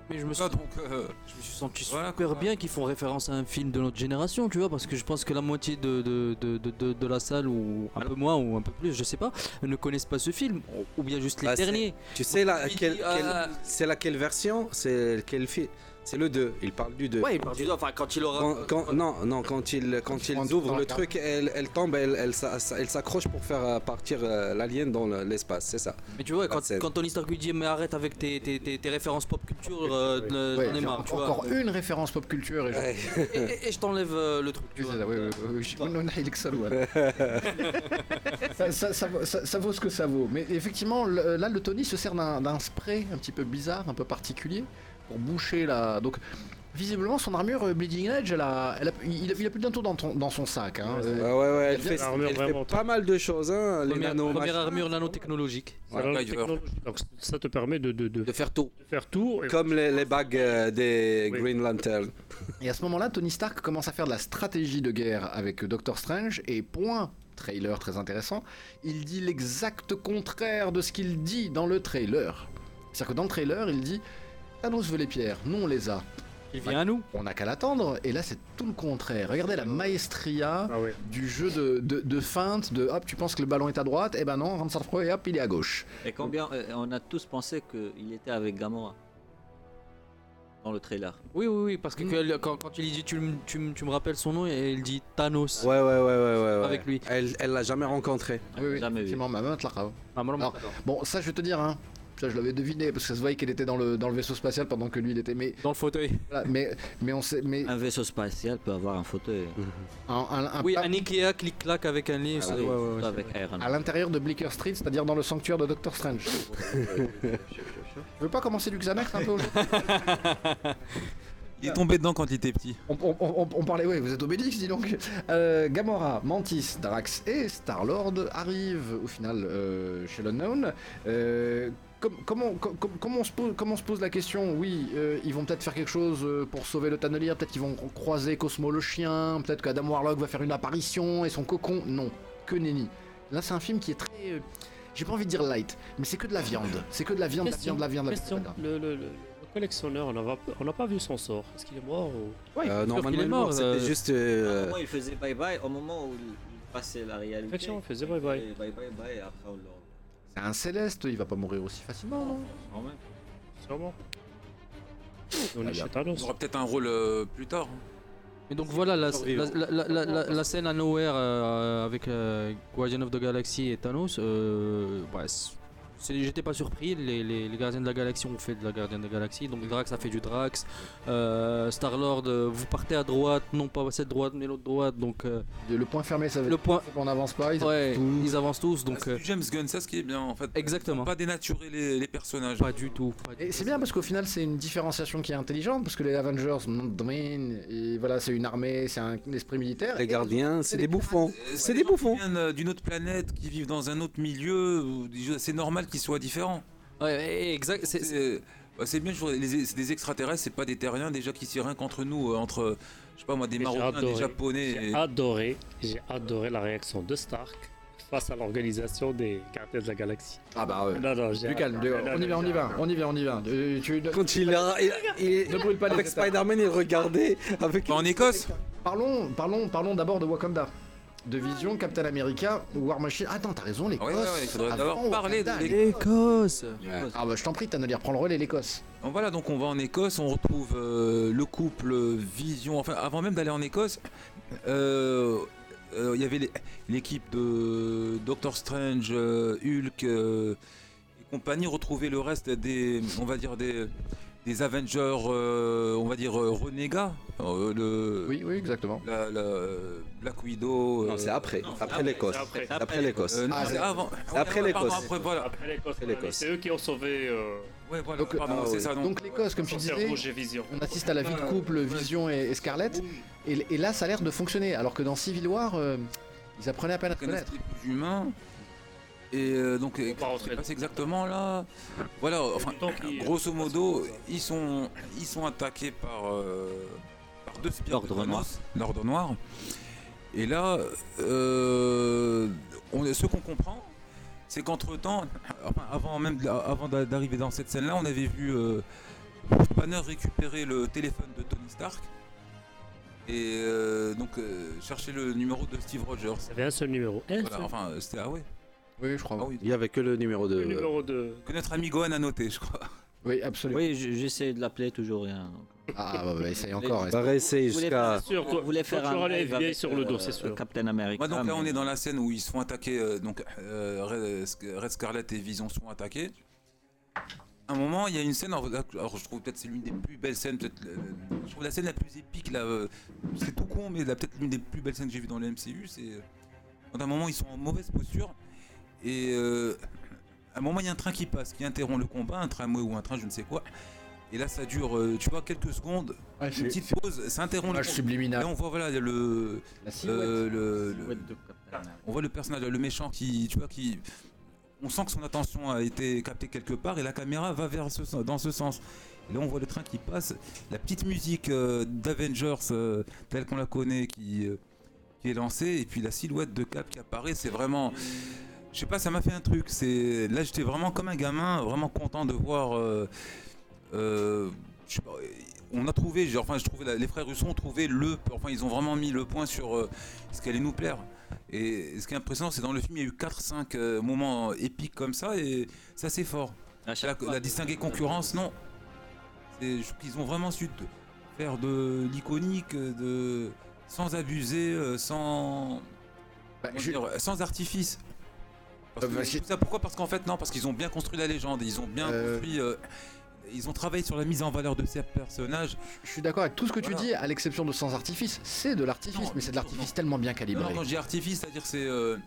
mais je me, ça, sens, donc. euh, je me suis senti Voilà, super quoi. bien qu'ils font référence à un film de notre génération, tu vois, parce que je pense que la moitié de, de, de, de, de- la salle, ou un peu moins, ou un peu plus, je sais pas, ne connaissent pas ce film, ou bien juste les Bah, c'est- derniers. tu sais là, quelle- ah. c'est laquelle version? C'est quel film C'est le 2. Il parle du 2. Ouais, il parle du enfin, quand il aura. Quand, quand- non, non, quand ils quand ils ouvrent le truc, elle, elle tombe, elle, elle, elle s'accroche pour faire euh, partir euh, l'alien dans le- l'espace, c'est ça. Mais tu vois, quand, Tony Stark lui dit, mais arrête avec tes, tes, tes, tes références pop culture, euh, Ouais, j'en ai marre, tu vois. encore une référence pop culture et je. Ouais. Et, et- et je t'enlève euh, le truc, tu Oui, vois. ça, oui, oui, oui, oui, il ça, ouais. ça, ça- ça vaut- ça- ça vaut ce que ça vaut. Mais effectivement, là, le Tony se sert d'un spray un petit peu bizarre, un peu particulier, pour boucher la. Donc, visiblement, son armure euh, Bleeding Edge, elle a, elle a- il, a, il a plus d'un tour dans, ton- dans son sac. Hein. Ouais, Euh, Ouais, ouais, ouais, elle fait, a l'armure elle fait vraiment pas mal de choses, hein, les Première, armure nanotechnologique. C'est Ouais, la là, il va- technologie. Donc ça te permet de, de, de, de faire tout. de faire tout. et- Comme les, les bagues euh, des Oui. Green Lantern. Et à ce moment-là, Tony Stark commence à faire de la stratégie de guerre avec Doctor Strange et point. Trailer très intéressant. Il dit l'exact contraire de ce qu'il dit dans le trailer. C'est-à-dire que dans le trailer, il dit Thanos veut les pierres, nous on les a. Il vient à nous. On n'a qu'à l'attendre. Et là, c'est tout le contraire. Regardez la maestria Ah ouais. du jeu de, de, de feinte, de hop, tu penses que le ballon est à droite, et ben non, Ransard Pro et hop, il est à gauche. Et combien euh, On a tous pensé qu'il était avec Gamora. Dans le trailer. Oui, oui, oui, parce que Mm. quand, quand il dit tu, me- tu, me- tu me rappelles son nom et il dit Thanos. Ouais, ouais, ouais, ouais, ouais. ouais. Avec lui. Elle, elle l'a jamais rencontré. Oui, oui, Jamais effectivement. Ah, Bon, ça, je vais te dire, hein. Ça, je l'avais deviné, parce que ça se voyait qu'elle était dans le, dans le vaisseau spatial pendant que lui, il était. Mais, Dans le fauteuil. voilà, mais, mais on sait. Mais Un vaisseau spatial peut avoir un fauteuil. un, un- un Oui, un Ikea clic-clac avec un lit. Ah ça- oui, ouais, ouais, ouais, avec Iron à l'intérieur de Bleecker Street, c'est-à-dire dans le sanctuaire de Doctor Strange. Je veux pas commencer du Xanax un peu Il est tombé dedans quand il était petit. on, on- on- on parlait, oui, vous êtes Obélix, dis donc. Euh, Gamora, Mantis, Drax et Star-Lord arrivent au final euh, chez l'Unknown. Euh, com- comment, com- com- comment, on se pose, comment on se pose la question? Oui, euh, ils vont peut-être faire quelque chose euh, pour sauver le Tannelier, peut-être qu'ils vont croiser Cosmo le chien, peut-être qu'Adam Warlock va faire une apparition et son cocon. Non, que nenni. Là, c'est un film qui est très. euh, J'ai pas envie de dire light, mais c'est que de la viande. C'est que de la viande, de la Question, viande, de la viande. de la question. viande. Le, le, le- le collectionneur, on n'a pas- vu son sort. Est-ce qu'il est mort ou... Ouais, Euh, normalement, il est mort, c'était euh, juste. À un moment, il faisait bye bye. Au moment où il passait la réalité. Effectivement, il faisait bye bye. Et Bye bye bye. Et après, on l'a. C'est un céleste, il va pas mourir aussi facilement, non. Sûrement. On Ah, aura peut-être un rôle euh, plus tard. hein. Et donc voilà la, la, la, la, la- la scène à Nowhere euh, avec euh, Guardian of the Galaxy et Thanos, euh, c'est- j'étais pas surpris. Les, les, les Gardiens de la Galaxie ont fait de la Gardien de la Galaxie, donc Drax a fait du Drax. Euh, Star Lord, vous partez à droite, non pas cette droite mais l'autre droite, donc euh, Le point fermé, ça veut le point. dire qu'on n'avance pas. Ils Ouais, ils avancent tous, Donc, donc euh, James Gunn, ça ce qui est bien en fait. exactement. Pas dénaturer les, les personnages. Pas du tout. pas du Et c'est bien parce qu'au final, c'est une différenciation qui est intelligente parce que les Avengers, et voilà, c'est une armée, c'est un esprit militaire. Les gardiens, c'est des bouffons. Euh, C'est des des bouffons. viennent euh, d'une autre planète, qui vivent dans un autre milieu. C'est normal qu'ils soient différents. Ouais, exact. c'est- c'est- C'est bah, c'est bien, je vois, les- c'est des extraterrestres, c'est pas des terriens déjà qui s'y rien qu'entre nous, euh, entre, je sais pas moi, des Marocains, des adoré. Japonais. J'ai et- adoré, j'ai adoré la réaction de Stark face à l'organisation des Gardiens de la Galaxie. Ah bah ouais. Non, non, j'ai Du calme, non, on y va, on y va, on y va, on y va. Euh, tu- Quand il a. il- il- Ne brûle pas les avec. Spider-Man, il regardait avec. Pas en Écosse Parlons, parlons, parlons d'abord de Wakanda. De Vision, Captain America, War Machine. Ah, Attends, t'as raison, l'Écosse. Ouais, ouais, ouais, il faudrait Avant d'abord parler de l'Écosse. Écosse. Ah bah je t'en prie, t'as de reprendre le relais l'Écosse. Voilà, donc on va en Écosse, on retrouve euh, le couple Vision. Enfin, avant même d'aller en Écosse, euh, euh, il y avait l'équipe de Doctor Strange, euh, Hulk euh, et compagnie. Retrouver le reste des, on va dire des, des Avengers, euh, on va dire euh, renégats. Euh, le, Oui, oui, exactement. la, la- Black Widow. Non, c'est après. Après l'Écosse. Après, Après l'Écosse. euh, non, Ah, c'est avant. après l'Écosse. Après, voilà. Après l'Écosse, c'est eux qui ont sauvé euh, Ouais, voilà. Donc, pardon, ah, c'est oui. ça. Donc, Donc l'Écosse, comme tu disais, on assiste à la vie de couple Vision et, et Scarlett. Et, et là, ça a l'air de fonctionner. Alors que dans Civil War, ils apprenaient à peine à se connaître. humain. Et euh, donc, euh, rentrer c'est passé exactement là. Voilà, enfin, grosso modo, ils sont, ils sont attaqués par, euh, par deux L'Ordre de Noir. l'Ordre Noir. Et là, euh, on, ce qu'on comprend, c'est qu'entre temps, avant même avant d'a- d'arriver dans cette scène-là, on avait vu euh, Banner récupérer le téléphone de Tony Stark. Et euh, donc euh, chercher le numéro de Steve Rogers. Il y avait un seul numéro. Un Voilà, seul enfin, c'était ah ouais. Oui, je crois. Ah oui. Il y avait que le numéro le de. numéro de. Que notre ami Gohan a noté, je crois. Oui, absolument. Oui, j'essaie de l'appeler toujours rien. Ah bah, bah essaye encore. On va rester Vous voulez jusqu'à. Faire un live avec, sur le dos, euh, c'est sûr. Captain America. Moi, donc là, on est dans la scène où ils se font attaquer. euh, donc, euh, Red, Red Scarlet et Vision sont attaqués. À un moment, il y a une scène. Alors, je trouve peut-être c'est l'une des plus belles scènes. peut-être, euh, je trouve la scène la plus épique là. euh, c'est tout con, mais là, peut-être l'une des plus belles scènes que j'ai vues dans le MCU. C'est euh, quand à un moment ils sont en mauvaise posture et euh, à un moment il y a un train qui passe, qui interrompt le combat, un tramway ou un train, je ne sais quoi. Et là, ça dure, euh, tu vois, quelques secondes. Ouais, Une petite pause, ça interrompt le combat. Et on voit voilà le, La silhouette. euh, le- de America. on voit le personnage, le méchant qui, tu vois, qui, on sent que son attention a été captée quelque part et la caméra va vers ce, dans ce sens. Et là, on voit le train qui passe, la petite musique euh, d'Avengers euh, telle qu'on la connaît qui, euh, qui est lancée et puis la silhouette de Cap qui apparaît, c'est vraiment, je sais pas, ça m'a fait un truc. C'est là, j'étais vraiment comme un gamin, vraiment content de voir. euh, euh, je sais pas, on a trouvé, genre, enfin, je trouvais la- les frères Russo ont trouvé le, enfin, ils ont vraiment mis le point sur euh, ce qui allait nous plaire. Et ce qui est impressionnant, c'est dans le film, il y a eu 4-5 euh, moments épiques comme ça, et c'est assez fort. À La, fois, distinguer concurrence, non. C'est- qu'ils ont vraiment su de- faire de l'iconique, de sans abuser, sans Bah, je- dire, sans artifice. Parce Euh, que- bah, j'ai- tout ça, pourquoi Parce qu'en fait, non, parce qu'ils ont bien construit la légende, ils ont bien Euh, construit. euh, ils ont travaillé sur la mise en valeur de ces personnages. Je suis d'accord avec tout ce que tu dis, à l'exception de sans artifice. C'est de l'artifice, mais c'est de l'artifice tellement bien calibré. non, quand je dis artifice, c'est-à-dire c'est euh,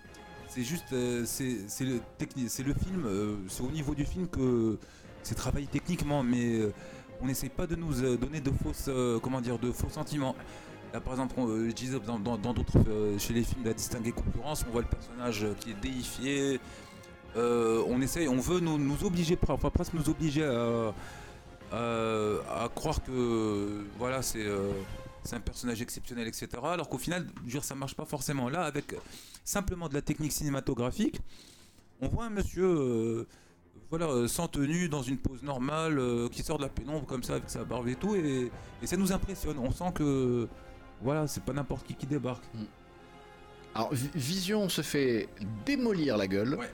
c'est juste euh, c'est le c'est le film, euh, c'est au niveau du film que c'est travaillé techniquement, mais on n'essaie pas de nous donner de fausses comment dire de faux sentiments. Là, par exemple, euh, je disais dans d'autres euh, chez les films de la distinguer concurrence, on voit le personnage euh, qui est déifié. On essaye, on veut nous, obliger, enfin presque nous obliger à, croire que voilà c'est un personnage exceptionnel, etc. Alors qu'au final, je veux dire, ça marche pas forcément. Là, avec simplement de la technique cinématographique, on voit un monsieur, voilà, sans tenue, dans une pose normale, qui sort de la pénombre comme ça avec sa barbe et tout, et ça nous impressionne. On sent que, voilà, c'est pas n'importe qui qui débarque. Alors, Vi- Vision se fait démolir la gueule. Ouais.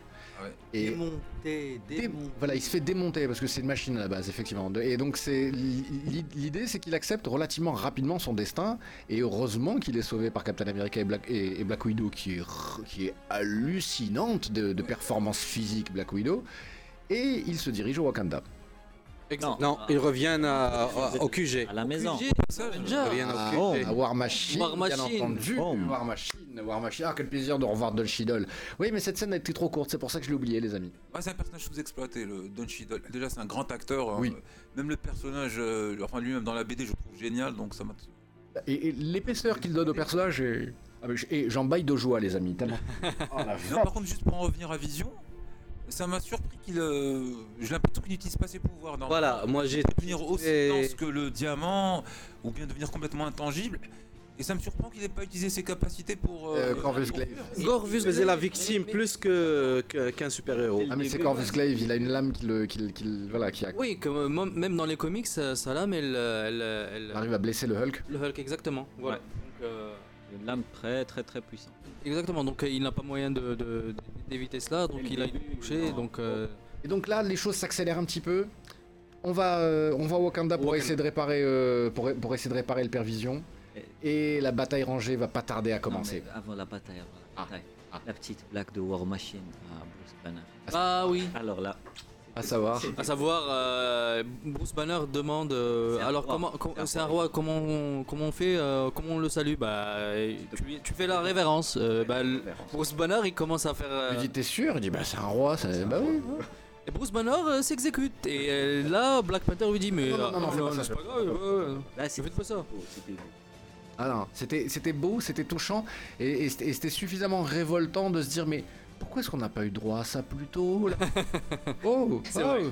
Et Démonté, dé- démonté. voilà, il se fait démonter parce que c'est une machine à la base, effectivement. Et donc c'est l'idée, c'est qu'il accepte relativement rapidement son destin. Et heureusement qu'il est sauvé par Captain America et Black, et, et Black Widow, qui est, r- qui est hallucinante de, de performance physique, Black Widow. Et il se dirige au Wakanda. Non, ils reviennent à- à- au QG. À la maison. QG, Avenger. Ils reviennent Ah, au QG. à War Machine, War bien Machine. entendu. Oh. War Machine, War Machine. Ah, quel plaisir de revoir Don Cheadle. Oui, mais cette scène a été trop courte, c'est pour ça que je l'ai oublié, les amis. Ouais, c'est un personnage sous-exploité, le Don Cheadle. Déjà, c'est un grand acteur. hein. Oui. Même le personnage, euh, enfin lui-même dans la BD, je le trouve génial. Donc ça m'a. Et, et l'épaisseur qu'il donne au personnage est. Ah, mais j'en baille de joie, les amis, tellement. Oh, la Non, par contre, juste pour en revenir à Vision, ça m'a surpris qu'il. euh, J'ai l'impression qu'il n'utilise pas ses pouvoirs. Dans Voilà, moi j'ai devenir aussi Et- dense que le diamant, ou bien devenir complètement intangible. Et ça me surprend qu'il n'ait pas utilisé ses capacités pour. Euh, Corvus Glaive. Gorvus faisait la victime plus que que- qu'un super-héros. Ah, mais c'est Corvus Glaive, il a une lame qui le. Qui, qui voilà, qui a- Oui, comme, euh, moi, même dans les comics, sa, sa lame, elle, euh, elle, arrive à blesser le Hulk. le Hulk, exactement. Voilà. Ouais. Donc, euh, Une lame très très très puissante. Exactement. Donc, euh, il n'a pas moyen de, de- d'éviter cela. Donc, il a été touché. Donc, euh, Et donc là, les choses s'accélèrent un petit peu. On va, euh, on va à Wakanda pour Wakanda. essayer de réparer, euh, pour, pour essayer de réparer le père Vision. Et la bataille rangée va pas tarder à commencer. Non, avant la bataille, avant la Ah. bataille. Ah. La petite blague de War Machine à Bruce Banner. ah oui. Alors là, À savoir. À savoir, euh, Bruce Banner demande euh, alors roi. comment, com- C'est un roi, comment on, comment on fait, euh, comment on le salue? Bah, euh, tu, tu fais la révérence. Euh, bah, Bruce Banner, il commence à faire. euh, Il dit T'es sûr? Il dit Bah, c'est un roi. Ça... Bah oui. et Bruce Banner euh, s'exécute. Et euh, là, Black Panther lui dit mais Non, non, non, non, ah, fais pas ça, c'est pas grave. euh, là ne c'est faites pas ça. C'était beau. Ah non, c'était c'était beau, c'était touchant, et, et c'était et c'était suffisamment révoltant de se dire mais pourquoi est-ce qu'on n'a pas eu droit à ça plus tôt là Oh, C'est oh. vrai.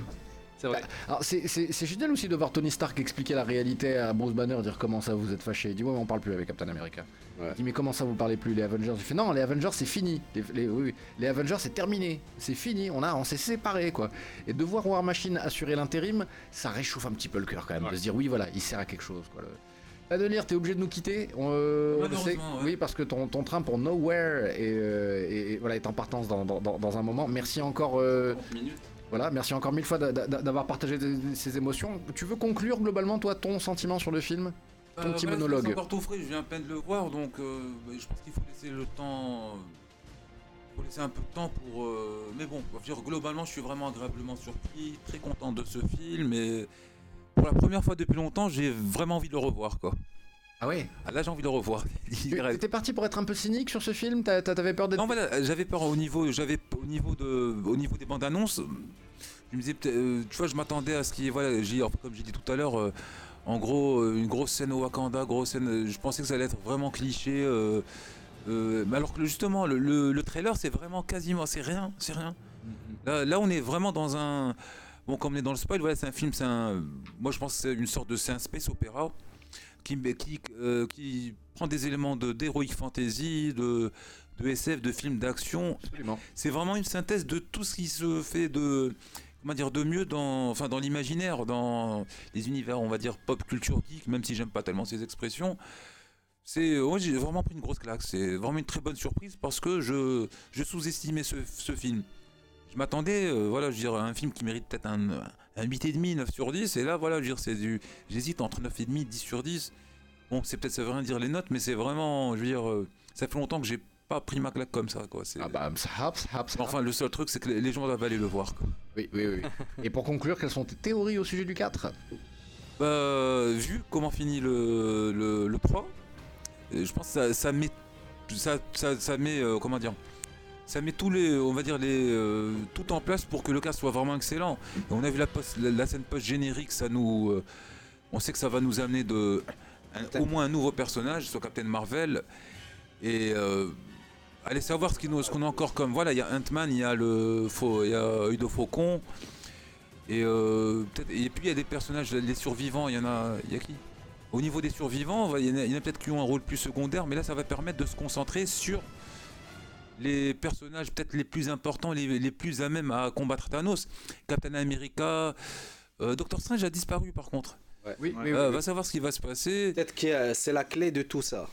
C'est vrai. Bah, Alors c'est- génial aussi de voir Tony Stark expliquer la réalité à Bruce Banner, dire comment ça vous êtes fâché. Il dit ouais mais on parle plus avec Captain America. Ouais. Il dit mais comment ça vous parlez plus les Avengers? Il fait non les Avengers c'est fini. Les, les- oui, oui, les Avengers c'est terminé, c'est fini. On a on s'est séparés quoi. Et de voir War Machine assurer l'intérim, ça réchauffe un petit peu le cœur quand même de se dire oui voilà il sert à quelque chose quoi. Le... Adelir, t'es obligé de nous quitter. On, euh, on sait. Ouais. Oui, parce que ton, ton train pour Nowhere est, euh, est- voilà, est en partance dans, dans- un moment. Merci encore. euh, voilà, merci encore mille fois d'a- d'a- d'avoir partagé ces émotions. Tu veux conclure globalement, toi, ton sentiment sur le film? Ton petit bah, monologue. C'est encore tout frais, je viens à peine de le voir, donc euh, bah, je pense qu'il faut laisser le temps. euh, faut laisser un peu de temps pour. euh, mais bon, je veux dire, globalement, je suis vraiment agréablement surpris, très content de ce film, et pour la première fois depuis longtemps, j'ai vraiment envie de le revoir, quoi. Ah ouais? Ah, là, j'ai envie de le revoir. T'étais parti pour être un peu cynique sur ce film? T'a- t'a- T'avais peur d'être. Non, voilà, j'avais peur au niveau, j'avais au niveau de, au niveau des bandes annonces. Je me disais, euh, tu vois, je m'attendais à ce qui, voilà, j'ai, comme j'ai dit tout à l'heure, euh, en gros, euh, une grosse scène au Wakanda, grosse scène. je pensais que ça allait être vraiment cliché. euh, mais alors que justement, le, le- le trailer, c'est vraiment quasiment, c'est rien, c'est rien. Là, là, on est vraiment dans un, bon, comme on est dans le spoil, voilà, c'est un film, c'est un, moi, je pense que c'est une sorte de, c'est un space opéra qui, qui, euh, qui prend des éléments de d'heroic fantasy, de, de SF, de films d'action. C'est vraiment une synthèse de tout ce qui se fait de comment dire de mieux dans enfin dans l'imaginaire, dans les univers, on va dire pop culture geek, même si j'aime pas tellement ces expressions. C'est ouais, j'ai vraiment pris une grosse claque. C'est vraiment une très bonne surprise parce que je je sous-estimais ce, ce film. Je m'attendais, euh, voilà, je veux dire, un film qui mérite peut-être un, un 8,5, 9 sur 10, et là, voilà, je veux dire, c'est du. J'hésite entre 9,5 10 sur 10. Bon, c'est peut-être ça veut rien dire les notes, mais c'est vraiment, je veux dire, euh, ça fait longtemps que j'ai pas pris ma claque comme ça, quoi. Ah bah, haps, haps, Enfin, le seul truc, c'est que les- gens doivent aller le voir, quoi. Oui, oui, oui. Et pour conclure, quelles sont tes théories au sujet du 4 Bah, vu comment finit le, le, le 3, euh, je pense que ça, ça met. Ça, ça, ça met. euh, comment dire ça met tous les, on va dire les, euh, tout en place pour que le cast soit vraiment excellent. Et on a vu la, post- la, la scène post générique, ça nous, euh, on sait que ça va nous amener de, un- au moins un nouveau personnage, soit Captain Marvel. Et euh, allez savoir ce qu'on a encore comme, voilà, il y a Ant-Man, il y a le, il y a de Faucon. Et, et puis il y a des personnages, les survivants, il y en a, il y a qui? Au niveau des survivants, il y en a, il y en a peut-être qui ont un rôle plus secondaire, mais là ça va permettre de se concentrer sur les personnages peut-être les plus importants, les, les plus à même à combattre Thanos. Captain America, euh, Doctor Strange a disparu par contre. Oui, oui, Euh, oui. Va savoir ce qui va se passer. Peut-être que euh, c'est la clé de tout ça.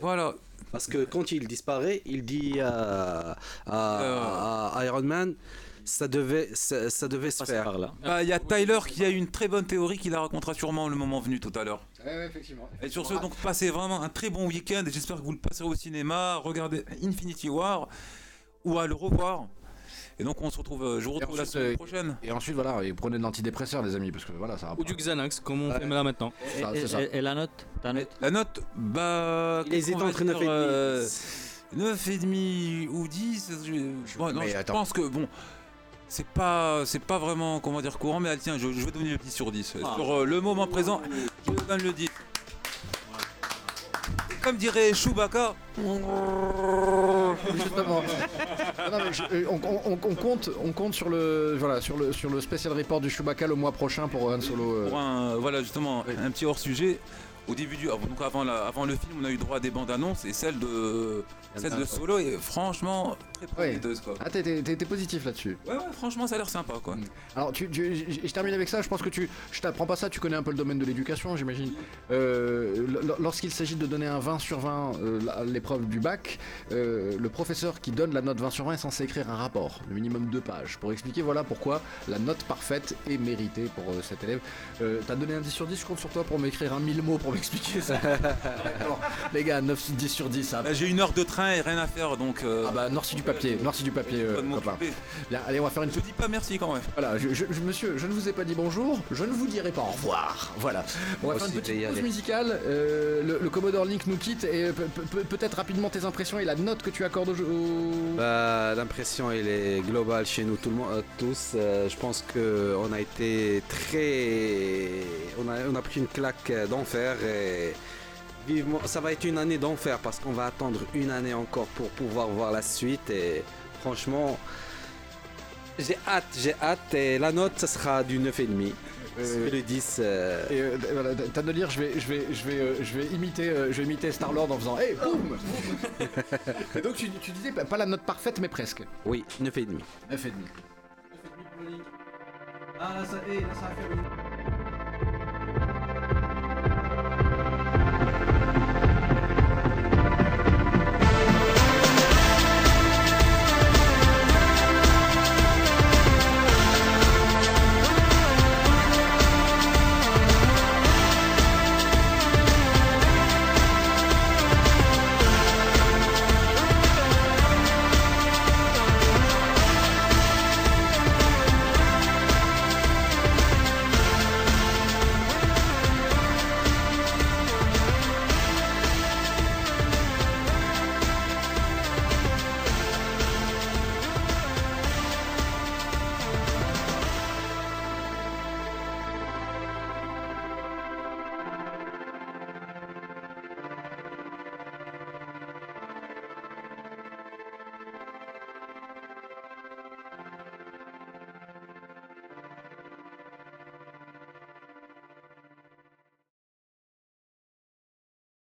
Voilà. Parce que quand il disparaît, il dit à, à- à Iron Man, ça devait, ça, ça devait se faire. Bah, Il y a Tyler qui a une très bonne théorie qui la racontera sûrement le moment venu tout à l'heure. Ouais, ouais, effectivement. Et sur ce, donc passez vraiment un très bon week-end et j'espère que vous le passerez au cinéma, regardez Infinity War ou à le revoir. Et donc on se retrouve, euh, je vous retrouve la semaine euh, prochaine. Et ensuite, voilà, et prenez de l'antidépresseur, les amis, parce que voilà, ça va Ou du Xanax, comme on Ouais. fait là maintenant. Et, Ça, et- c'est ça. et- et la note Ta note La note, bah. Qu'on va entre dire, 9 et demi. euh, 9,5 ou 10. Je, bon, non, Mais je attends. pense que bon. C'est pas, c'est pas vraiment, comment dire, courant, mais ah, tiens, je, je vais donner le 10 sur 10. Ah. Sur euh, le moment présent, je donne le 10. Comme dirait Chewbacca, Justement. Ah non, mais je- euh, on, on- on compte, on compte sur le, voilà, sur le, sur le spécial report du Chewbacca le mois prochain pour Han Solo. euh. pour un, voilà justement un petit hors sujet. Au début du, avant- donc avant, la- avant le film, on a eu droit à des bandes annonces et celle de, celle de Solo est franchement très prometteuse quoi. Ah, t'es- t'es t'es- t'es positif là-dessus. Ouais, ouais, franchement, ça a l'air sympa quoi. Alors, tu, tu- je, je termine avec ça. Je pense que tu, je t'apprends pas ça. Tu connais un peu le domaine de l'éducation, j'imagine. Euh, l- Lorsqu'il s'agit de donner un 20 sur 20 euh, à l'épreuve du bac, euh, le professeur qui donne la note 20 sur 20 est censé écrire un rapport, le minimum deux pages, pour expliquer voilà pourquoi la note parfaite est méritée pour euh, cet élève. Euh, T'as donné un 10 sur 10, je compte sur toi pour m'écrire un 1000 mots pour m'expliquer ça. Alors, les gars, 9, 10 sur 10, ça. Bah, J'ai une heure de train et rien à faire donc. euh, Ah bah, noirci du papier, noirci du papier, euh, copain. Bien, allez, on va faire une Je dis pas merci quand même. voilà, je, monsieur, je ne vous ai pas dit bonjour, je ne vous dirai pas au revoir. Voilà. On va Moi faire une petite pause musicale. euh, le, le Commodore Link nous quitte et pe- peut-être rapidement tes impressions et la note que tu accordes au jeu. au- Bah, L'impression elle est globale chez nous tout le monde, euh, tous. Euh, je pense que on a été très, on a, on a pris une claque euh, d'enfer et vivement, ça va être une année d'enfer parce qu'on va attendre une année encore pour pouvoir voir la suite et franchement, j'ai hâte, j'ai hâte et la note ça sera du 9,5 Euh, le 10. euh, Et euh, voilà, t'as de lire, je vais, je vais, je vais, euh, je vais imiter, euh, je vais imiter Star Lord en faisant, hey, boum. et donc tu, tu disais pas pas la note parfaite, mais presque. oui, 9,5. 9,5. Ah, ça, hey, là, ça faire une-